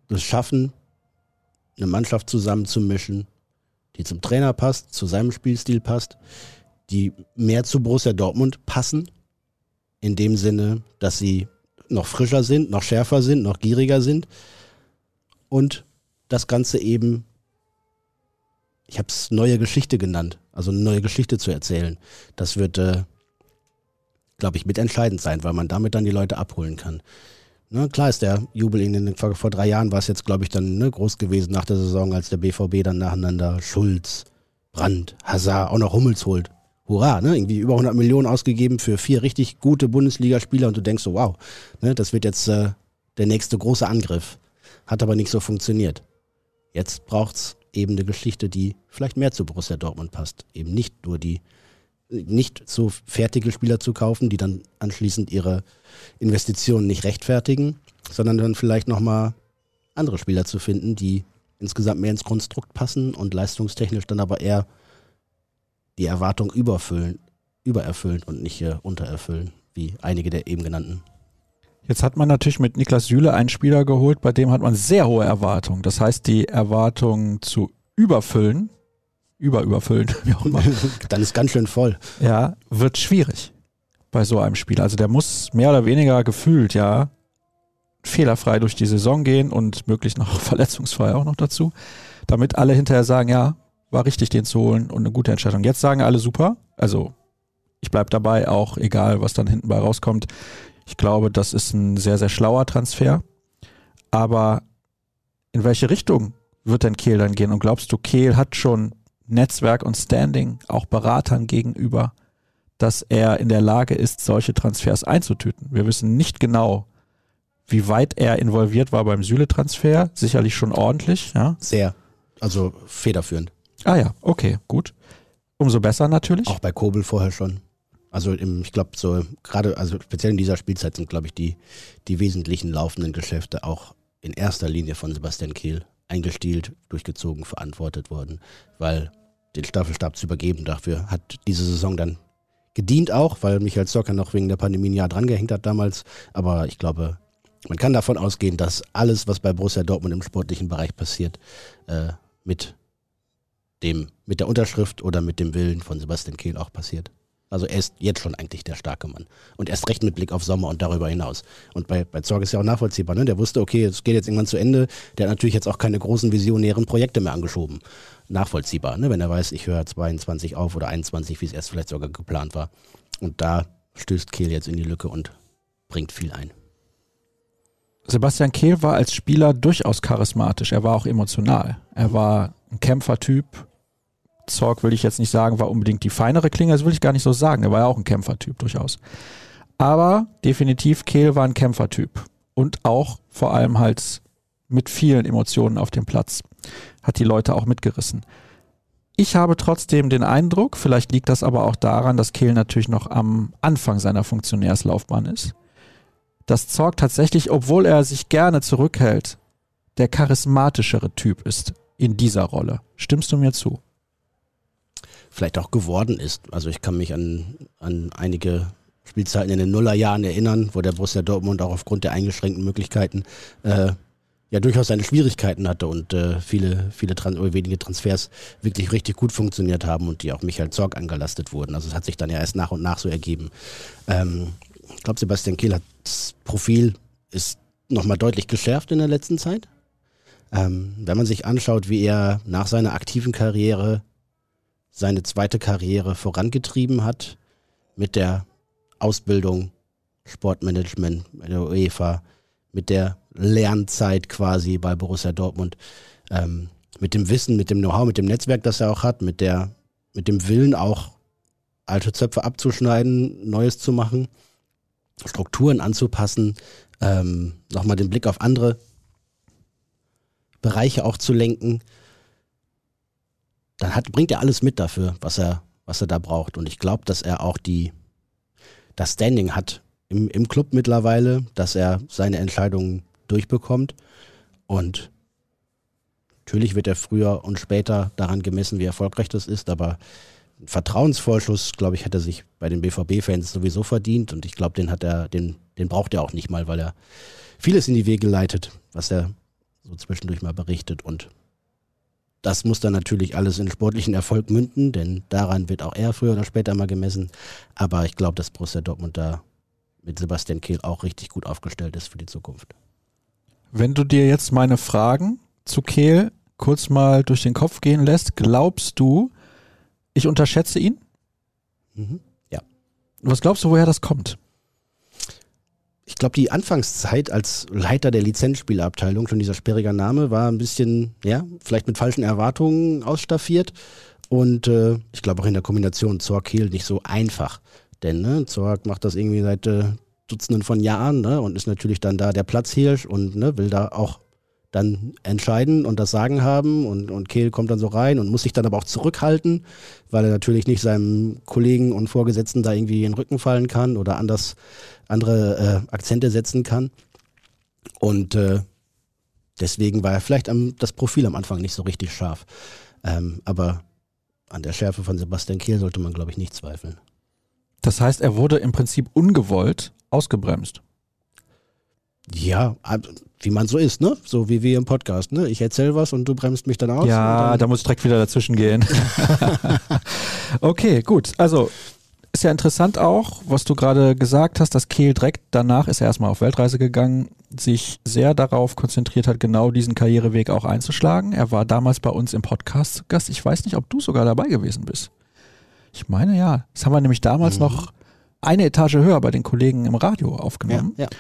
es schaffen, eine Mannschaft zusammenzumischen, die zum Trainer passt, zu seinem Spielstil passt, die mehr zu Borussia Dortmund passen in dem Sinne, dass sie noch frischer sind, noch schärfer sind, noch gieriger sind und das Ganze eben, ich habe es neue Geschichte genannt, also eine neue Geschichte zu erzählen. Das wird, äh, glaube ich, mitentscheidend sein, weil man damit dann die Leute abholen kann. Ne, klar ist der Jubel in den, vor, vor drei Jahren war es jetzt, glaube ich, dann ne, groß gewesen nach der Saison, als der BVB dann nacheinander Schulz, Brandt, Hazard, auch noch Hummels holt. Hurra, ne? Irgendwie über 100 Millionen ausgegeben für vier richtig gute Bundesligaspieler und du denkst so, wow, ne, das wird jetzt äh, der nächste große Angriff. Hat aber nicht so funktioniert. Jetzt braucht's eben eine Geschichte, die vielleicht mehr zu Borussia Dortmund passt. Eben nicht nur die, nicht so fertige Spieler zu kaufen, die dann anschließend ihre Investitionen nicht rechtfertigen, sondern dann vielleicht nochmal andere Spieler zu finden, die insgesamt mehr ins Konstrukt passen und leistungstechnisch dann aber eher die Erwartung überfüllen, übererfüllen und nicht äh, untererfüllen, wie einige der eben genannten. Jetzt hat man natürlich mit Niklas Süle einen Spieler geholt, bei dem hat man sehr hohe Erwartungen. Das heißt, die Erwartungen zu überfüllen, überüberfüllen, wie auch immer. Dann ist ganz schön voll. Ja, wird schwierig bei so einem Spiel. Also der muss mehr oder weniger gefühlt, ja, fehlerfrei durch die Saison gehen und möglichst noch verletzungsfrei auch noch dazu, damit alle hinterher sagen, ja, war richtig, den zu holen und eine gute Entscheidung. Jetzt sagen alle super, also ich bleibe dabei, auch egal, was dann hinten bei rauskommt. Ich glaube, das ist ein sehr, sehr schlauer Transfer. Aber in welche Richtung wird denn Kehl dann gehen? Und glaubst du, Kehl hat schon Netzwerk und Standing, auch Beratern gegenüber, dass er in der Lage ist, solche Transfers einzutüten? Wir wissen nicht genau, wie weit er involviert war beim Süle-Transfer. Sicherlich schon ordentlich, ja? Sehr. Also federführend. Ah ja, okay, gut. Umso besser natürlich. Auch bei Kobel vorher schon. Also im, ich glaube, so gerade, also speziell in dieser Spielzeit sind, glaube ich, die, die wesentlichen laufenden Geschäfte auch in erster Linie von Sebastian Kehl eingestielt, durchgezogen, verantwortet worden, weil den Staffelstab zu übergeben dafür hat diese Saison dann gedient auch, weil Michael Zocker noch wegen der Pandemie ein Jahr drangehängt hat damals. Aber ich glaube, man kann davon ausgehen, dass alles, was bei Borussia Dortmund im sportlichen Bereich passiert, äh, mit dem, mit der Unterschrift oder mit dem Willen von Sebastian Kehl auch passiert. Also er ist jetzt schon eigentlich der starke Mann. Und erst recht mit Blick auf Sommer und darüber hinaus. Und bei, bei Zorg ist ja auch nachvollziehbar, ne? Der wusste, okay, es geht jetzt irgendwann zu Ende. Der hat natürlich jetzt auch keine großen visionären Projekte mehr angeschoben. Nachvollziehbar, ne? Wenn er weiß, ich höre 22 auf oder 21, wie es erst vielleicht sogar geplant war. Und da stößt Kehl jetzt in die Lücke und bringt viel ein. Sebastian Kehl war als Spieler durchaus charismatisch. Er war auch emotional. Er war ein Kämpfertyp. Zorg will ich jetzt nicht sagen, war unbedingt die feinere Klinge, das will ich gar nicht so sagen. Er war ja auch ein Kämpfertyp durchaus. Aber definitiv Kehl war ein Kämpfertyp. Und auch vor allem halt mit vielen Emotionen auf dem Platz. Hat die Leute auch mitgerissen. Ich habe trotzdem den Eindruck, vielleicht liegt das aber auch daran, dass Kehl natürlich noch am Anfang seiner Funktionärslaufbahn ist dass Zorg tatsächlich, obwohl er sich gerne zurückhält, der charismatischere Typ ist in dieser Rolle. Stimmst du mir zu? Vielleicht auch geworden ist. Also ich kann mich an, an einige Spielzeiten in den Nullerjahren erinnern, wo der Borussia Dortmund auch aufgrund der eingeschränkten Möglichkeiten äh, ja durchaus seine Schwierigkeiten hatte und äh, viele, viele Trans oder wenige Transfers wirklich richtig gut funktioniert haben und die auch Michael Zorg angelastet wurden. Also es hat sich dann ja erst nach und nach so ergeben. Ähm, ich glaube, Sebastian Kehl hat das Profil ist nochmal deutlich geschärft in der letzten Zeit. Ähm, wenn man sich anschaut, wie er nach seiner aktiven Karriere seine zweite Karriere vorangetrieben hat, mit der Ausbildung, Sportmanagement der UEFA, mit der Lernzeit quasi bei Borussia Dortmund, ähm, mit dem Wissen, mit dem Know-how, mit dem Netzwerk, das er auch hat, mit der, mit dem Willen auch alte Zöpfe abzuschneiden, Neues zu machen Strukturen anzupassen, ähm, nochmal den Blick auf andere Bereiche auch zu lenken, dann hat, bringt er alles mit dafür, was er, was er da braucht. Und ich glaube, dass er auch die, das Standing hat im, im Club mittlerweile, dass er seine Entscheidungen durchbekommt. Und natürlich wird er früher und später daran gemessen, wie erfolgreich das ist, aber Vertrauensvorschuss, glaube ich, hat er sich bei den BVB-Fans sowieso verdient und ich glaube, den hat er, den, den braucht er auch nicht mal, weil er vieles in die Wege leitet, was er so zwischendurch mal berichtet und das muss dann natürlich alles in sportlichen Erfolg münden, denn daran wird auch er früher oder später mal gemessen. Aber ich glaube, dass Borussia Dortmund da mit Sebastian Kehl auch richtig gut aufgestellt ist für die Zukunft. Wenn du dir jetzt meine Fragen zu Kehl kurz mal durch den Kopf gehen lässt, glaubst du, ich unterschätze ihn? Mhm. Ja. Was glaubst du, woher das kommt? Ich glaube, die Anfangszeit als Leiter der Lizenzspielabteilung, schon dieser sperriger Name, war ein bisschen, ja, vielleicht mit falschen Erwartungen ausstaffiert. Und äh, ich glaube auch in der Kombination Zorg-Kehl nicht so einfach. Denn ne, Zorg macht das irgendwie seit äh, Dutzenden von Jahren ne, und ist natürlich dann da der Platzhirsch und ne, will da auch dann entscheiden und das Sagen haben und, und Kehl kommt dann so rein und muss sich dann aber auch zurückhalten, weil er natürlich nicht seinem Kollegen und Vorgesetzten da irgendwie in den Rücken fallen kann oder anders andere äh, Akzente setzen kann. Und äh, deswegen war er vielleicht am, das Profil am Anfang nicht so richtig scharf. Ähm, aber an der Schärfe von Sebastian Kehl sollte man, glaube ich, nicht zweifeln. Das heißt, er wurde im Prinzip ungewollt ausgebremst. Ja, wie man so ist, ne? So wie wir im Podcast, ne? Ich erzähle was und du bremst mich dann aus. Ja, dann da muss ich direkt wieder dazwischen gehen. okay, gut. Also ist ja interessant auch, was du gerade gesagt hast, dass Kehl direkt danach ist er erstmal auf Weltreise gegangen, sich sehr darauf konzentriert hat, genau diesen Karriereweg auch einzuschlagen. Er war damals bei uns im Podcast Gast. Ich weiß nicht, ob du sogar dabei gewesen bist. Ich meine ja. Das haben wir nämlich damals mhm. noch eine Etage höher bei den Kollegen im Radio aufgenommen. Ja, ja.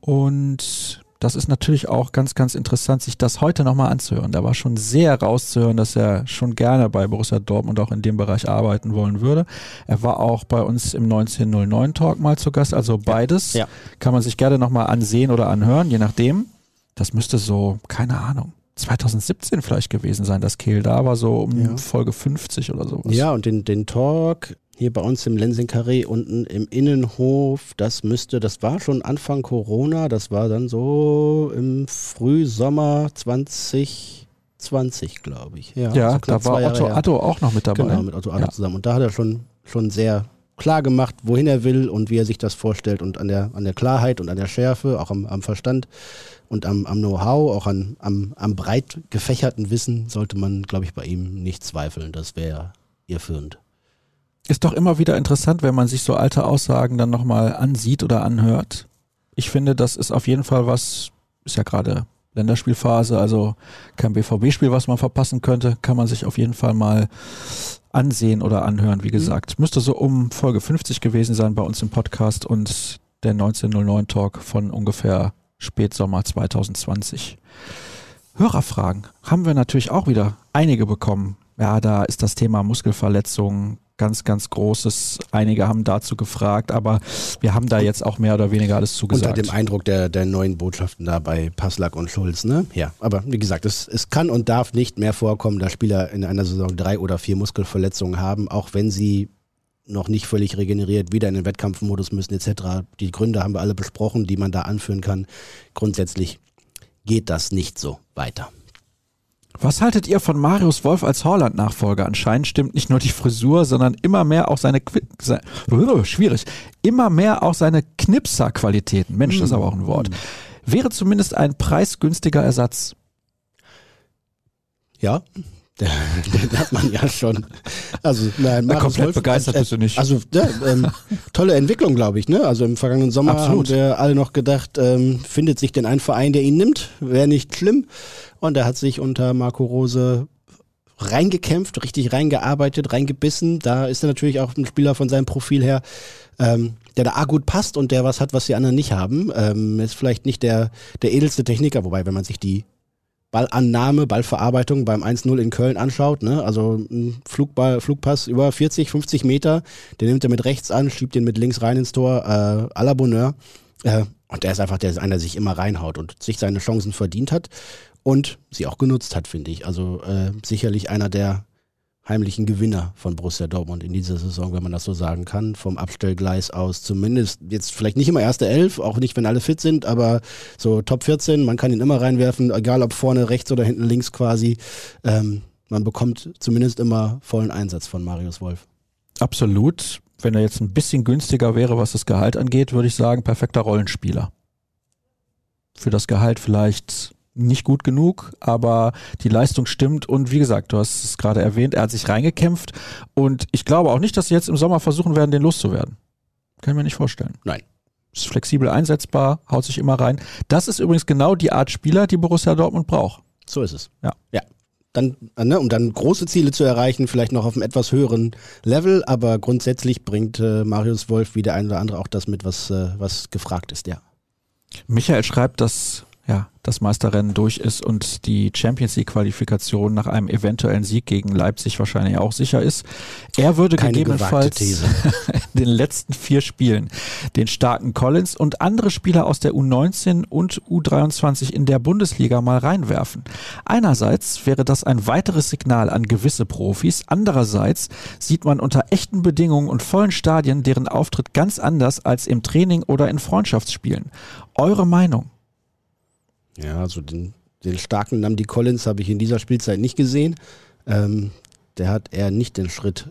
Und das ist natürlich auch ganz, ganz interessant, sich das heute nochmal anzuhören. Da war schon sehr rauszuhören, dass er schon gerne bei Borussia Dortmund auch in dem Bereich arbeiten wollen würde. Er war auch bei uns im 1909 Talk mal zu Gast. Also beides ja, ja. kann man sich gerne nochmal ansehen oder anhören, je nachdem. Das müsste so, keine Ahnung, 2017 vielleicht gewesen sein, dass Kehl da war, so um ja. Folge 50 oder sowas. Ja, und den, den Talk hier bei uns im Lensing Carré unten im Innenhof, das müsste, das war schon Anfang Corona, das war dann so im Frühsommer 2020, glaube ich. Ja, ja da war Otto Addo auch noch mit dabei. Genau, mit Otto Addo ja. zusammen. Und da hat er schon, schon sehr klar gemacht, wohin er will und wie er sich das vorstellt und an der, an der Klarheit und an der Schärfe, auch am, am Verstand und am, am Know-how, auch an, am, am breit gefächerten Wissen sollte man, glaube ich, bei ihm nicht zweifeln. Das wäre irrführend. Ist doch immer wieder interessant, wenn man sich so alte Aussagen dann nochmal ansieht oder anhört. Ich finde, das ist auf jeden Fall was, ist ja gerade Länderspielphase, also kein BVB-Spiel, was man verpassen könnte, kann man sich auf jeden Fall mal ansehen oder anhören, wie mhm. gesagt. Mhm. Müsste so um Folge 50 gewesen sein bei uns im Podcast und der 1909 Talk von ungefähr Spätsommer 2020. Hörerfragen haben wir natürlich auch wieder einige bekommen. Ja, da ist das Thema Muskelverletzungen, ganz, ganz Großes. Einige haben dazu gefragt, aber wir haben da jetzt auch mehr oder weniger alles zugesagt. Unter dem Eindruck der, der neuen Botschaften da bei Passlack und Schulz, ne? Ja, aber wie gesagt, es, es kann und darf nicht mehr vorkommen, dass Spieler in einer Saison drei oder vier Muskelverletzungen haben, auch wenn sie noch nicht völlig regeneriert, wieder in den Wettkampfmodus müssen etc. Die Gründe haben wir alle besprochen, die man da anführen kann. Grundsätzlich geht das nicht so weiter. Was haltet ihr von Marius Wolf als Horland-Nachfolger? Anscheinend stimmt nicht nur die Frisur, sondern immer mehr auch seine, seine uh, schwierig, immer mehr auch seine Knipser-Qualitäten. Mensch, das ist aber auch ein Wort. Wäre zumindest ein preisgünstiger Ersatz. Ja, den, den hat man ja schon. Also nein, Marius komplett Wolf, begeistert äh, bist du nicht. Also ja, ähm, tolle Entwicklung, glaube ich. Ne? Also im vergangenen Sommer Absolut. haben wir alle noch gedacht, ähm, findet sich denn ein Verein, der ihn nimmt, wäre nicht schlimm. Und er hat sich unter Marco Rose reingekämpft, richtig reingearbeitet, reingebissen. Da ist er natürlich auch ein Spieler von seinem Profil her, ähm, der da gut passt und der was hat, was die anderen nicht haben. Ähm, ist vielleicht nicht der, der edelste Techniker, wobei, wenn man sich die Ballannahme, Ballverarbeitung beim 1-0 in Köln anschaut, ne? also ein Flugball, Flugpass über 40, 50 Meter, den nimmt er mit rechts an, schiebt den mit links rein ins Tor, äh, à la Bonheur. Äh, und der ist einfach der einer, der sich immer reinhaut und sich seine Chancen verdient hat und sie auch genutzt hat, finde ich. Also äh, sicherlich einer der heimlichen Gewinner von Borussia Dortmund in dieser Saison, wenn man das so sagen kann, vom Abstellgleis aus zumindest jetzt vielleicht nicht immer erste Elf, auch nicht, wenn alle fit sind, aber so Top 14, man kann ihn immer reinwerfen, egal ob vorne rechts oder hinten links quasi. Ähm, man bekommt zumindest immer vollen Einsatz von Marius Wolf. Absolut. Wenn er jetzt ein bisschen günstiger wäre, was das Gehalt angeht, würde ich sagen, perfekter Rollenspieler. Für das Gehalt vielleicht nicht gut genug, aber die Leistung stimmt und wie gesagt, du hast es gerade erwähnt, er hat sich reingekämpft und ich glaube auch nicht, dass sie jetzt im Sommer versuchen werden, den loszuwerden. Kann ich mir nicht vorstellen. Nein. ist flexibel einsetzbar, haut sich immer rein. Das ist übrigens genau die Art Spieler, die Borussia Dortmund braucht. So ist es. Ja. Ja. Dann, ne, um dann große Ziele zu erreichen, vielleicht noch auf einem etwas höheren Level, aber grundsätzlich bringt äh, Marius Wolf wie der ein oder andere auch das mit, was, äh, was gefragt ist, ja. Michael schreibt, dass ja, das Meisterrennen durch ist und die Champions League Qualifikation nach einem eventuellen Sieg gegen Leipzig wahrscheinlich auch sicher ist. Er würde Keine gegebenenfalls in den letzten vier Spielen den starken Collins und andere Spieler aus der U19 und U23 in der Bundesliga mal reinwerfen. Einerseits wäre das ein weiteres Signal an gewisse Profis, andererseits sieht man unter echten Bedingungen und vollen Stadien deren Auftritt ganz anders als im Training oder in Freundschaftsspielen. Eure Meinung? Ja, also den, den starken Namdi Collins habe ich in dieser Spielzeit nicht gesehen. Ähm, der hat eher nicht den Schritt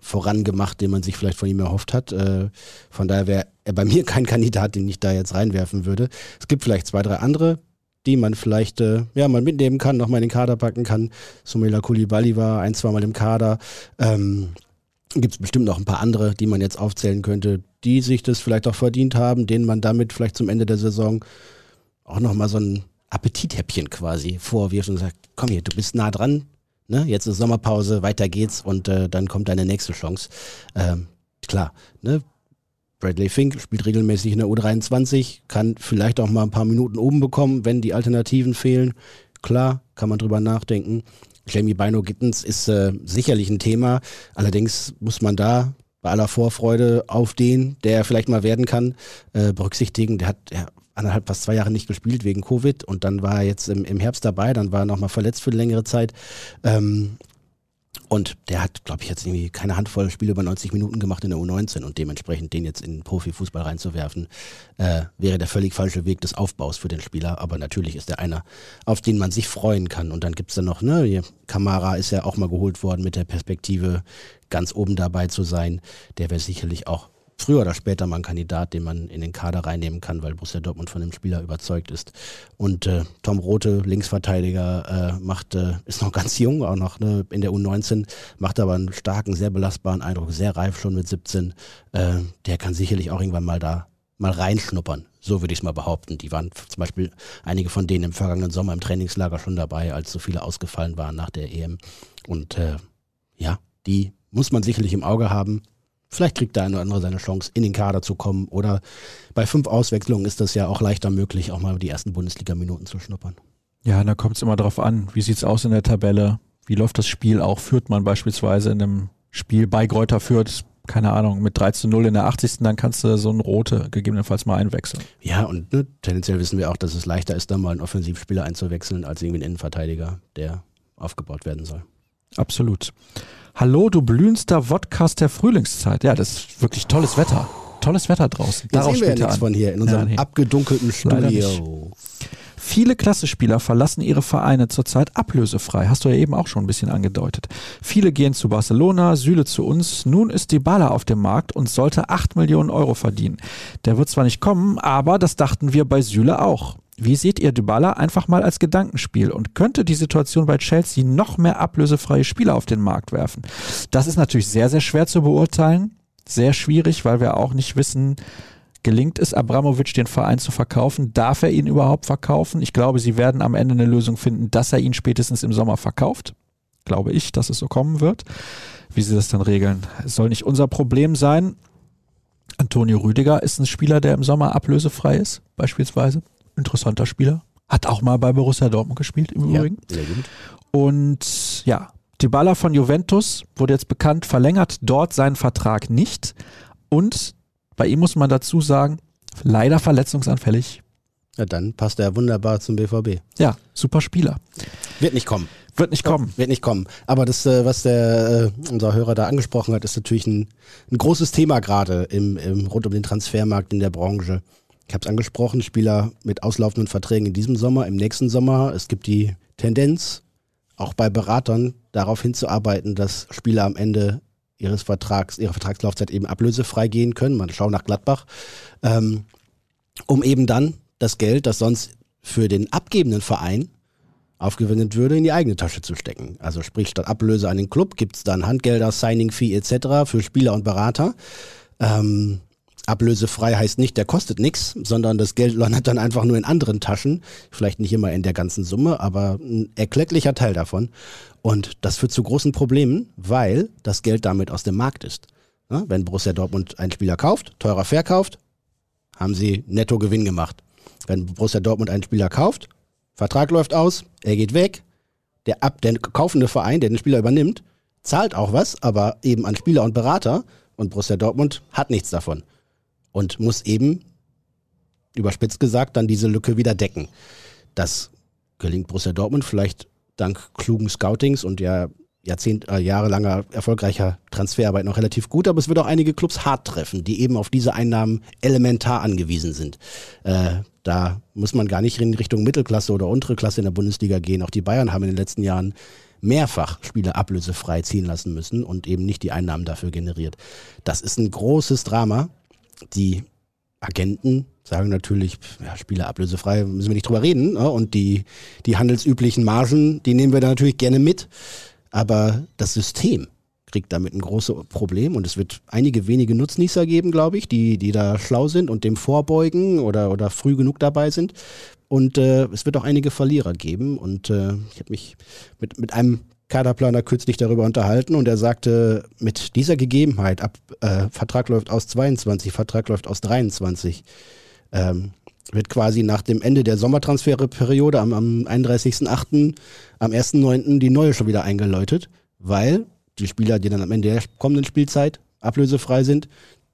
vorangemacht, den man sich vielleicht von ihm erhofft hat. Äh, von daher wäre er bei mir kein Kandidat, den ich da jetzt reinwerfen würde. Es gibt vielleicht zwei, drei andere, die man vielleicht äh, ja, mal mitnehmen kann, nochmal in den Kader packen kann. Sumela Kulibali war ein, zweimal im Kader. Ähm, gibt es bestimmt noch ein paar andere, die man jetzt aufzählen könnte, die sich das vielleicht auch verdient haben, denen man damit vielleicht zum Ende der Saison auch nochmal so ein Appetithäppchen quasi vorwirft und sagt, komm hier, du bist nah dran, ne? jetzt ist Sommerpause, weiter geht's und äh, dann kommt deine nächste Chance. Ähm, klar, ne? Bradley Fink spielt regelmäßig in der U23, kann vielleicht auch mal ein paar Minuten oben bekommen, wenn die Alternativen fehlen. Klar, kann man drüber nachdenken. Jamie Bino Gittens ist äh, sicherlich ein Thema. Allerdings muss man da bei aller Vorfreude auf den, der vielleicht mal werden kann, äh, berücksichtigen. Der hat ja, anderthalb, fast zwei Jahre nicht gespielt wegen Covid und dann war er jetzt im, im Herbst dabei, dann war er nochmal verletzt für eine längere Zeit. Ähm, und der hat, glaube ich, jetzt irgendwie keine Handvoll Spiele über 90 Minuten gemacht in der U19 und dementsprechend den jetzt in Profifußball reinzuwerfen, äh, wäre der völlig falsche Weg des Aufbaus für den Spieler. Aber natürlich ist er einer, auf den man sich freuen kann. Und dann gibt's dann noch, ne, Kamara ist ja auch mal geholt worden mit der Perspektive, ganz oben dabei zu sein. Der wäre sicherlich auch früher oder später mal ein Kandidat, den man in den Kader reinnehmen kann, weil Borussia Dortmund von dem Spieler überzeugt ist. Und äh, Tom Rote, Linksverteidiger, äh, macht, äh, ist noch ganz jung, auch noch ne, in der U19, macht aber einen starken, sehr belastbaren Eindruck, sehr reif schon mit 17. Äh, der kann sicherlich auch irgendwann mal da mal reinschnuppern. So würde ich es mal behaupten. Die waren zum Beispiel einige von denen im vergangenen Sommer im Trainingslager schon dabei, als so viele ausgefallen waren nach der EM. Und äh, ja, die muss man sicherlich im Auge haben. Vielleicht kriegt der eine oder andere seine Chance, in den Kader zu kommen. Oder bei fünf Auswechslungen ist das ja auch leichter möglich, auch mal die ersten Bundesliga-Minuten zu schnuppern. Ja, da kommt es immer drauf an, wie sieht's aus in der Tabelle, wie läuft das Spiel auch, führt man beispielsweise in einem Spiel bei Gräuter führt, keine Ahnung, mit 3 zu 0 in der 80. dann kannst du so einen Rote gegebenenfalls mal einwechseln. Ja, und ne, tendenziell wissen wir auch, dass es leichter ist, da mal einen Offensivspieler einzuwechseln, als irgendwie einen Innenverteidiger, der aufgebaut werden soll. Absolut. Hallo, du blühendster Vodcast der Frühlingszeit. Ja, das ist wirklich tolles Wetter. Tolles Wetter draußen. Da sehen wir ja nichts an. von hier in unserem Ja, nee. abgedunkelten. Studio. Viele Klassespieler verlassen ihre Vereine zurzeit ablösefrei. Hast du ja eben auch schon ein bisschen angedeutet. Viele gehen zu Barcelona, Süle zu uns. Nun ist Dybala auf dem Markt und sollte 8 Millionen Euro verdienen. Der wird zwar nicht kommen, aber das dachten wir bei Süle auch. Wie seht ihr Dybala einfach mal als Gedankenspiel und könnte die Situation bei Chelsea noch mehr ablösefreie Spieler auf den Markt werfen? Das ist natürlich sehr, sehr schwer zu beurteilen. Sehr schwierig, weil wir auch nicht wissen, gelingt es Abramovic den Verein zu verkaufen? Darf er ihn überhaupt verkaufen? Ich glaube, sie werden am Ende eine Lösung finden, dass er ihn spätestens im Sommer verkauft. Glaube ich, dass es so kommen wird. Wie sie das dann regeln, es soll nicht unser Problem sein. Antonio Rüdiger ist ein Spieler, der im Sommer ablösefrei ist, beispielsweise. Interessanter Spieler. Hat auch mal bei Borussia Dortmund gespielt, im Ja, Übrigen. sehr gut. Und ja, Dybala von Juventus wurde jetzt bekannt, verlängert dort seinen Vertrag nicht. Und bei ihm muss man dazu sagen, leider verletzungsanfällig. Ja, dann passt er wunderbar zum BVB. Ja, super Spieler. Wird nicht kommen. Wird nicht kommen. Wird nicht kommen. Aber das, äh, was der äh, unser Hörer da angesprochen hat, ist natürlich ein, ein großes Thema gerade im, im rund um den Transfermarkt in der Branche. Ich habe es angesprochen, Spieler mit auslaufenden Verträgen in diesem Sommer, im nächsten Sommer. Es gibt die Tendenz, auch bei Beratern, darauf hinzuarbeiten, dass Spieler am Ende ihres Vertrags, ihrer Vertragslaufzeit eben ablösefrei gehen können. Man schaut nach Gladbach, ähm, um eben dann das Geld, das sonst für den abgebenden Verein aufgewendet würde, in die eigene Tasche zu stecken. Also sprich, statt Ablöse an den Club gibt es dann Handgelder, Signing-Fee etc. für Spieler und Berater. Ähm, Ablösefrei heißt nicht, der kostet nichts, sondern das Geld landet dann einfach nur in anderen Taschen. Vielleicht nicht immer in der ganzen Summe, aber ein erklecklicher Teil davon. Und das führt zu großen Problemen, weil das Geld damit aus dem Markt ist. Ja, wenn Borussia Dortmund einen Spieler kauft, teurer verkauft, haben sie netto Gewinn gemacht. Wenn Borussia Dortmund einen Spieler kauft, Vertrag läuft aus, er geht weg, der, ab, der kaufende Verein, der den Spieler übernimmt, zahlt auch was, aber eben an Spieler und Berater und Borussia Dortmund hat nichts davon und muss eben, überspitzt gesagt, dann diese Lücke wieder decken. Das gelingt Borussia Dortmund vielleicht dank klugen Scoutings und ja Jahrzehnt, äh, jahrelanger erfolgreicher Transferarbeit noch relativ gut, aber es wird auch einige Clubs hart treffen, die eben auf diese Einnahmen elementar angewiesen sind. Äh, da muss man gar nicht in Richtung Mittelklasse oder untere Klasse in der Bundesliga gehen. Auch die Bayern haben in den letzten Jahren mehrfach Spieler ablösefrei ziehen lassen müssen und eben nicht die Einnahmen dafür generiert. Das ist ein großes Drama. Die Agenten sagen natürlich, ja, Spieler ablösefrei, müssen wir nicht drüber reden. Ne? Und die, die handelsüblichen Margen, die nehmen wir da natürlich gerne mit. Aber das System kriegt damit ein großes Problem und es wird einige wenige Nutznießer geben, glaube ich, die, die da schlau sind und dem vorbeugen oder, oder früh genug dabei sind. Und äh, es wird auch einige Verlierer geben. Und äh, ich habe mich mit, mit einem Kaderplaner kürzlich darüber unterhalten und er sagte, mit dieser Gegebenheit, ab äh, Vertrag läuft aus 22, Vertrag läuft aus 23, ähm, wird quasi nach dem Ende der Sommertransferperiode am, am 31.08., am 1.09. die neue schon wieder eingeläutet, weil die Spieler, die dann am Ende der kommenden Spielzeit ablösefrei sind,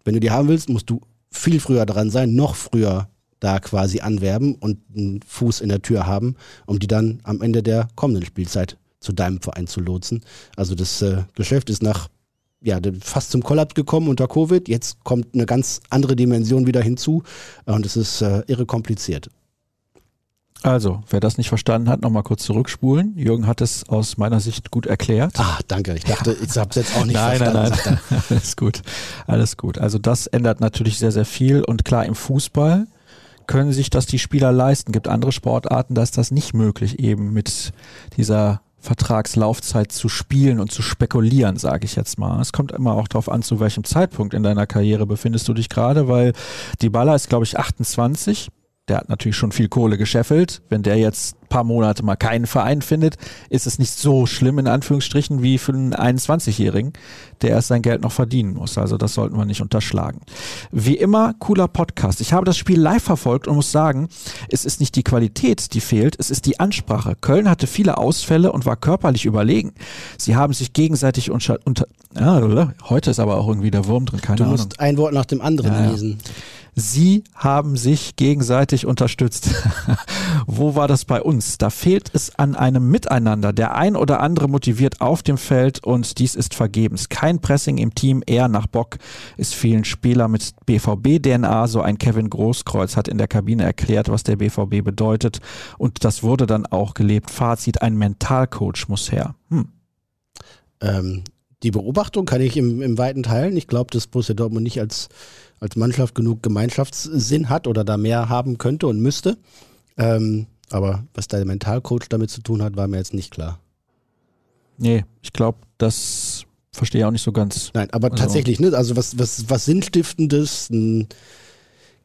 wenn du die haben willst, musst du viel früher dran sein, noch früher da quasi anwerben und einen Fuß in der Tür haben, um die dann am Ende der kommenden Spielzeit zu deinem Verein zu lotsen. Also das äh, Geschäft ist nach ja, fast zum Kollaps gekommen unter Covid. Jetzt kommt eine ganz andere Dimension wieder hinzu und es ist äh, irre kompliziert. Also, wer das nicht verstanden hat, nochmal kurz zurückspulen. Jürgen hat es aus meiner Sicht gut erklärt. Ah, danke. Ich dachte, ich habe es jetzt auch nicht nein, verstanden. Nein, nein, alles gut. Alles gut. Also das ändert natürlich sehr, sehr viel. Und klar, im Fußball können sich das die Spieler leisten. Gibt andere Sportarten, da ist das nicht möglich, eben mit dieser Vertragslaufzeit zu spielen und zu spekulieren, sage ich jetzt mal. Es kommt immer auch darauf an, zu welchem Zeitpunkt in deiner Karriere befindest du dich gerade, weil die Baller ist, glaube ich, 28 der hat natürlich schon viel Kohle gescheffelt. Wenn der jetzt ein paar Monate mal keinen Verein findet, ist es nicht so schlimm in Anführungsstrichen wie für einen 21-Jährigen, der erst sein Geld noch verdienen muss. Also das sollten wir nicht unterschlagen. Wie immer, cooler Podcast. Ich habe das Spiel live verfolgt und muss sagen, es ist nicht die Qualität, die fehlt, es ist die Ansprache. Köln hatte viele Ausfälle und war körperlich überlegen. Sie haben sich gegenseitig unter, unter ja, heute ist aber auch irgendwie der Wurm drin, keine du Ahnung. Du musst ein Wort nach dem anderen Ja, ja. Sie haben sich gegenseitig unterstützt. Wo war das bei uns? Da fehlt es an einem Miteinander. Der ein oder andere motiviert auf dem Feld und dies ist vergebens. Kein Pressing im Team, eher nach Bock. Es fehlen Spieler mit BVB-DNA. So ein Kevin Großkreuz hat in der Kabine erklärt, was der BVB bedeutet. Und das wurde dann auch gelebt. Fazit, ein Mentalcoach muss her. Hm. Ähm, die Beobachtung kann ich im, im weiten teilen. Ich glaube, dass Borussia Dortmund nicht als, als Mannschaft genug Gemeinschaftssinn hat oder da mehr haben könnte und müsste. Ähm, aber was der Mentalcoach damit zu tun hat, war mir jetzt nicht klar. Nee, ich glaube, das verstehe ich auch nicht so ganz. Nein, aber Also- tatsächlich, ne? Also was, was, was Sinnstiftendes, ein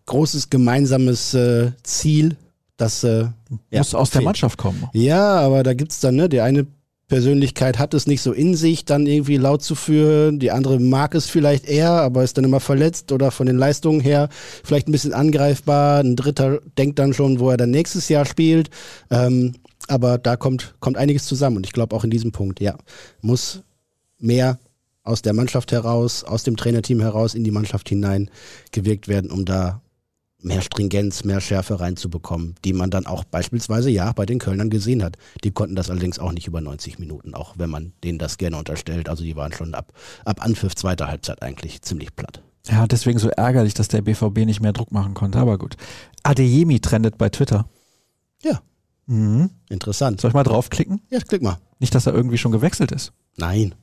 großes gemeinsames äh, Ziel, das äh, ja, Muss aus der fehlt. Mannschaft kommen. Ja, aber da gibt's dann, ne, die eine Persönlichkeit hat es nicht so in sich, dann irgendwie laut zu führen. Die andere mag es vielleicht eher, aber ist dann immer verletzt oder von den Leistungen her vielleicht ein bisschen angreifbar. Ein dritter denkt dann schon, wo er dann nächstes Jahr spielt. Ähm, aber da kommt, kommt einiges zusammen. Und ich glaube auch in diesem Punkt, ja, muss mehr aus der Mannschaft heraus, aus dem Trainerteam heraus in die Mannschaft hinein gewirkt werden, um da mehr Stringenz, mehr Schärfe reinzubekommen, die man dann auch beispielsweise ja bei den Kölnern gesehen hat. Die konnten das allerdings auch nicht über 90 Minuten, auch wenn man denen das gerne unterstellt. Also die waren schon ab, ab Anpfiff zweiter Halbzeit eigentlich ziemlich platt. Ja, deswegen so ärgerlich, dass der BVB nicht mehr Druck machen konnte, aber gut. Adeyemi trendet bei Twitter. Ja. Mhm. Interessant. Soll ich mal draufklicken? Ja, klick mal. Nicht, dass er irgendwie schon gewechselt ist. Nein.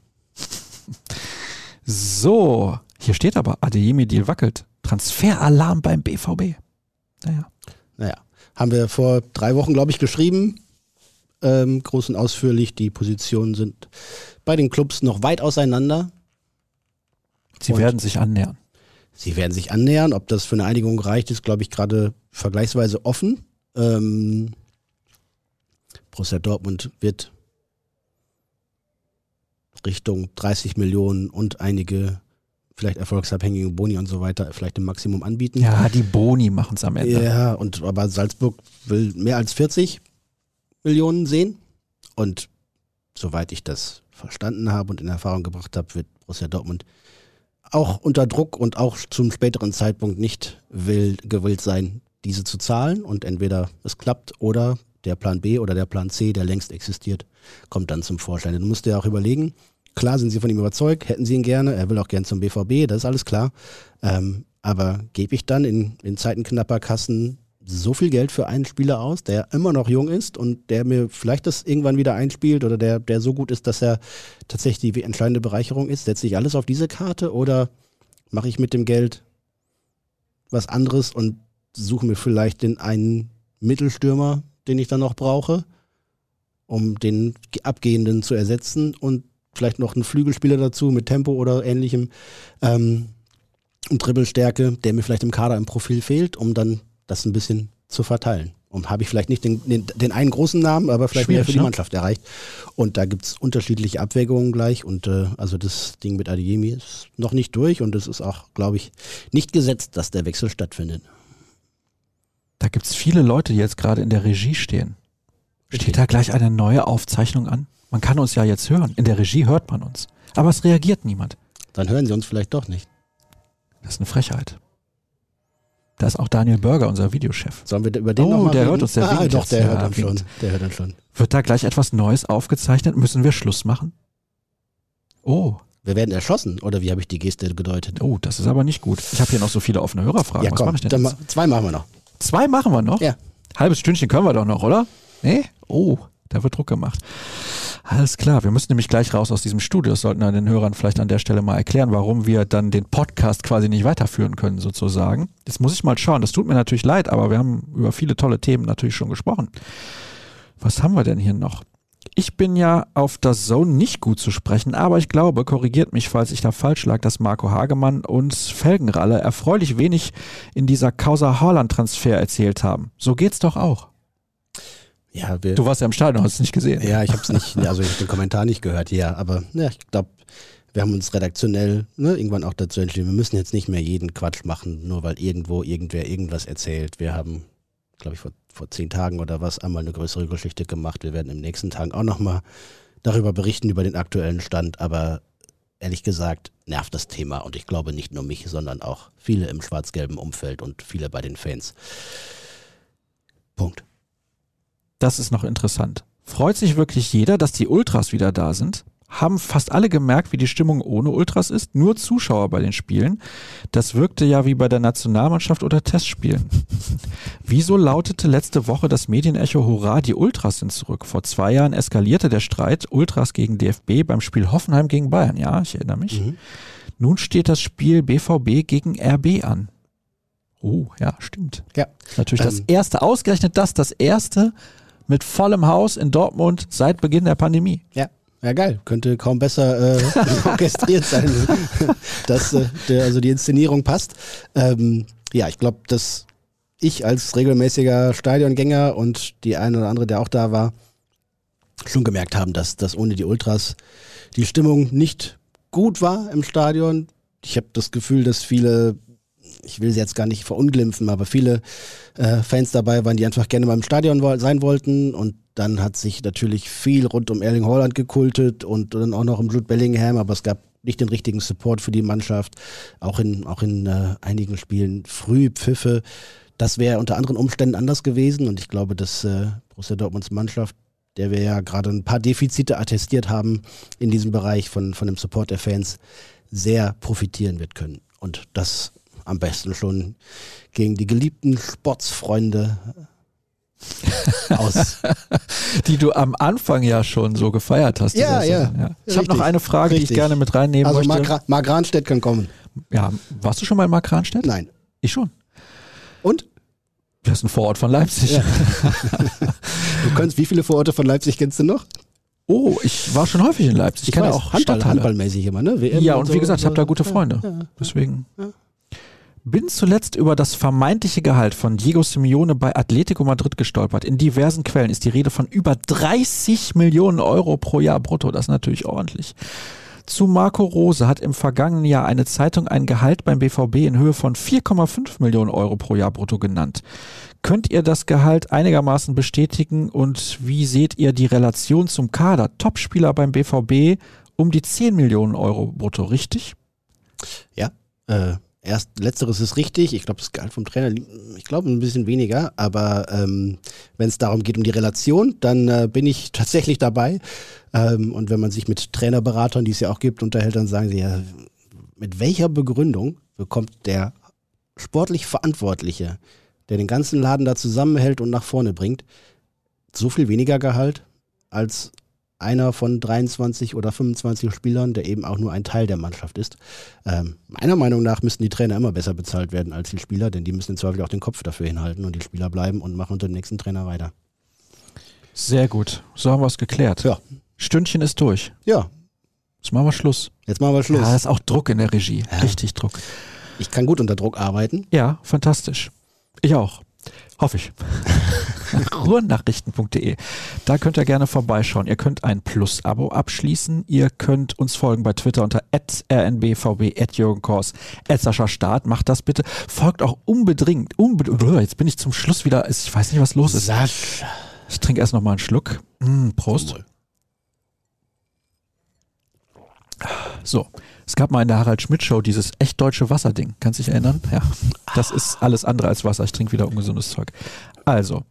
So, hier steht aber, Adeyemi-Deal wackelt. Transferalarm beim BVB. Naja. Naja, haben wir vor drei Wochen, glaube ich, geschrieben. Ähm, groß und ausführlich. Die Positionen sind bei den Clubs noch weit auseinander. Sie Und- werden sich annähern. sie werden sich annähern. Ob das für eine Einigung reicht, ist, glaube ich, gerade vergleichsweise offen. Ähm, Borussia Dortmund wird Richtung 30 Millionen und einige vielleicht erfolgsabhängige Boni und so weiter vielleicht im Maximum anbieten. Ja, die Boni machen es am Ende. Ja, und aber Salzburg will mehr als 40 Millionen sehen. Und soweit ich das verstanden habe und in Erfahrung gebracht habe, wird Borussia Dortmund auch unter Druck und auch zum späteren Zeitpunkt nicht will, gewillt sein, diese zu zahlen. Und entweder es klappt oder der Plan B oder der Plan C, der längst existiert, kommt dann zum Vorschein. Du musst dir auch überlegen, klar sind sie von ihm überzeugt, hätten sie ihn gerne, er will auch gern zum BVB, das ist alles klar. Ähm, aber gebe ich dann in, in Zeiten knapper Kassen so viel Geld für einen Spieler aus, der immer noch jung ist und der mir vielleicht das irgendwann wieder einspielt oder der, der so gut ist, dass er tatsächlich die entscheidende Bereicherung ist? Setze ich alles auf diese Karte oder mache ich mit dem Geld was anderes und suche mir vielleicht den einen Mittelstürmer, den ich dann noch brauche, um den abgehenden zu ersetzen und vielleicht noch einen Flügelspieler dazu mit Tempo oder ähnlichem ähm, und Dribbelstärke, der mir vielleicht im Kader im Profil fehlt, um dann das ein bisschen zu verteilen. Und habe ich vielleicht nicht den, den, den einen großen Namen, aber vielleicht mehr für die ne? Mannschaft erreicht. Und da gibt es unterschiedliche Abwägungen gleich. Und äh, also das Ding mit Adeyemi ist noch nicht durch und es ist auch, glaube ich, nicht gesetzt, dass der Wechsel stattfindet. Da gibt es viele Leute, die jetzt gerade in der Regie stehen. Steht da gleich eine neue Aufzeichnung an? Man kann uns ja jetzt hören. In der Regie hört man uns. Aber es reagiert niemand. Dann hören sie uns vielleicht doch nicht. Das ist eine Frechheit. Da ist auch Daniel Bürger, unser Videochef. Sollen wir über den oh, noch der reden? hört uns, der ah, doch, der hört uns schon. Der hört uns schon. Wird da gleich etwas Neues aufgezeichnet? Müssen wir Schluss machen? Oh. Wir werden erschossen, oder wie habe ich die Geste gedeutet? Oh, das ist aber nicht gut. Ich habe hier noch so viele offene Hörerfragen. Ja, komm, Was mache ich denn ma zwei machen wir noch. Zwei machen wir noch? Ja. Halbes Stündchen können wir doch noch, oder? Nee? Oh, da wird Druck gemacht. Alles klar, wir müssen nämlich gleich raus aus diesem Studio. Das sollten wir den Hörern vielleicht an der Stelle mal erklären, warum wir dann den Podcast quasi nicht weiterführen können, sozusagen. Jetzt muss ich mal schauen. Das tut mir natürlich leid, aber wir haben über viele tolle Themen natürlich schon gesprochen. Was haben wir denn hier noch? Ich bin ja auf das Zone nicht gut zu sprechen, aber ich glaube, korrigiert mich, falls ich da falsch lag, dass Marco Hagemann und Felgenralle erfreulich wenig in dieser Causa Haaland-Transfer erzählt haben. So geht's doch auch. Ja, wir, du warst ja im Stadion, hast es nicht gesehen. Ja, ich habe es nicht, also ich habe den Kommentar nicht gehört, ja, aber ja, ich glaube, wir haben uns redaktionell ne, irgendwann auch dazu entschieden, wir müssen jetzt nicht mehr jeden Quatsch machen, nur weil irgendwo irgendwer irgendwas erzählt. Wir haben, glaube ich, vor, vor zehn Tagen oder was einmal eine größere Geschichte gemacht. Wir werden im nächsten Tagen auch nochmal darüber berichten, über den aktuellen Stand, aber ehrlich gesagt nervt das Thema und ich glaube nicht nur mich, sondern auch viele im schwarz-gelben Umfeld und viele bei den Fans. Punkt. Das ist noch interessant. Freut sich wirklich jeder, dass die Ultras wieder da sind? Haben fast alle gemerkt, wie die Stimmung ohne Ultras ist? Nur Zuschauer bei den Spielen. Das wirkte ja wie bei der Nationalmannschaft oder Testspielen. Wieso lautete letzte Woche das Medienecho Hurra, die Ultras sind zurück? Vor zwei Jahren eskalierte der Streit Ultras gegen DFB beim Spiel Hoffenheim gegen Bayern. Ja, ich erinnere mich. Mhm. Nun steht das Spiel BVB gegen RB an. Oh, ja, stimmt. Ja. Natürlich ähm, das erste, ausgerechnet das, das erste mit vollem Haus in Dortmund seit Beginn der Pandemie. Ja. Ja, geil. Könnte kaum besser äh, orchestriert sein, dass äh, der, also die Inszenierung passt. Ähm, ja, ich glaube, dass ich als regelmäßiger Stadiongänger und die eine oder andere, der auch da war, schon gemerkt haben, dass, dass ohne die Ultras die Stimmung nicht gut war im Stadion. Ich habe das Gefühl, dass viele ich will sie jetzt gar nicht verunglimpfen, aber viele äh, Fans dabei waren, die einfach gerne beim Stadion wo sein wollten. Und dann hat sich natürlich viel rund um Erling Haaland gekultet und dann auch noch um Jude Bellingham, aber es gab nicht den richtigen Support für die Mannschaft, auch in, auch in äh, einigen Spielen früh Pfiffe. Das wäre unter anderen Umständen anders gewesen und ich glaube, dass äh, Borussia Dortmunds Mannschaft, der wir ja gerade ein paar Defizite attestiert haben in diesem Bereich von, von dem Support der Fans, sehr profitieren wird können. Und das am besten schon gegen die geliebten Sportsfreunde aus. die du am Anfang ja schon so gefeiert hast. Ja, ja, ja, Ich habe noch eine Frage, richtig. die ich gerne mit reinnehmen also möchte. Also Mark Ranstedt kann kommen. Ja, warst du schon mal in Mark Ranstedt? Nein. Ich schon. Und? Das ist ein Vorort von Leipzig. Ja. du könntest, wie viele Vororte von Leipzig kennst du noch? Oh, ich war schon häufig in Leipzig. Ich, ich kenne auch Handball, Handballmäßig immer, ne? WM ja, und, und so wie gesagt, ich habe da gute Freunde. Ja, ja, Deswegen. Bin zuletzt über das vermeintliche Gehalt von Diego Simeone bei Atletico Madrid gestolpert. In diversen Quellen ist die Rede von über 30 Millionen Euro pro Jahr brutto. Das ist natürlich ordentlich. Zu Marco Rose hat im vergangenen Jahr eine Zeitung ein Gehalt beim BVB in Höhe von 4,5 Millionen Euro pro Jahr brutto genannt. Könnt ihr das Gehalt einigermaßen bestätigen und wie seht ihr die Relation zum Kader? Topspieler beim BVB um die 10 Millionen Euro brutto, richtig? Ja, äh, erst letzteres ist richtig. Ich glaube, das Gehalt vom Trainer, ich glaube ein bisschen weniger, aber ähm, wenn es darum geht um die Relation, dann äh, bin ich tatsächlich dabei. Ähm, und wenn man sich mit Trainerberatern, die es ja auch gibt, unterhält, dann sagen sie ja, mit welcher Begründung bekommt der sportlich Verantwortliche, der den ganzen Laden da zusammenhält und nach vorne bringt, so viel weniger Gehalt als einer von 23 oder 25 Spielern, der eben auch nur ein Teil der Mannschaft ist. Ähm, meiner Meinung nach müssten die Trainer immer besser bezahlt werden als die Spieler, denn die müssen im Zweifel auch den Kopf dafür hinhalten und die Spieler bleiben und machen unter dem nächsten Trainer weiter. Sehr gut. So haben wir es geklärt. Ja. Stündchen ist durch. Ja. Jetzt machen wir Schluss. Jetzt machen wir Schluss. Ja, ist auch Druck in der Regie. Ja. Richtig Druck. Ich kann gut unter Druck arbeiten. Ja, fantastisch. Ich auch. Hoffe ich. Ruhrnachrichten.de. Da könnt ihr gerne vorbeischauen. Ihr könnt ein Plus-Abo abschließen. Ihr könnt uns folgen bei Twitter unter rnbvb, Jürgen Kors, Sascha Staat. Macht das bitte. Folgt auch unbedingt, unbedingt, jetzt bin ich zum Schluss wieder, ich weiß nicht, was los ist. Sascha. Ich trinke erst noch mal einen Schluck. Mm, Prost. So, es gab mal in der Harald Schmidt Show dieses echt deutsche Wasserding. Kannst du dich erinnern? Ja. Das ist alles andere als Wasser. Ich trinke wieder ungesundes Zeug. Also,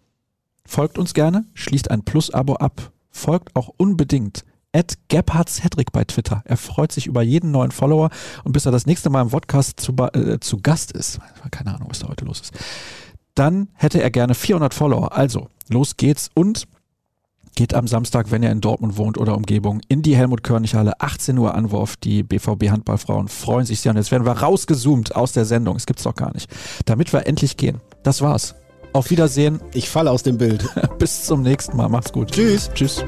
folgt uns gerne, schließt ein Plus-Abo ab, folgt auch unbedingt Ed Gebhard Cedric bei Twitter. Er freut sich über jeden neuen Follower und bis er das nächste Mal im Podcast zu, äh, zu Gast ist, keine Ahnung, was da heute los ist, dann hätte er gerne 400 Follower. Also, los geht's und geht am Samstag, wenn ihr in Dortmund wohnt oder Umgebung, in die Helmut-Körnig-Halle. 18 Uhr Anwurf. Die BVB-Handballfrauen freuen sich sehr. Und jetzt werden wir rausgezoomt aus der Sendung. Das gibt's doch gar nicht. Damit wir endlich gehen. Das war's. Auf Wiedersehen. Ich falle aus dem Bild. Bis zum nächsten Mal. Macht's gut. Tschüss. Tschüss.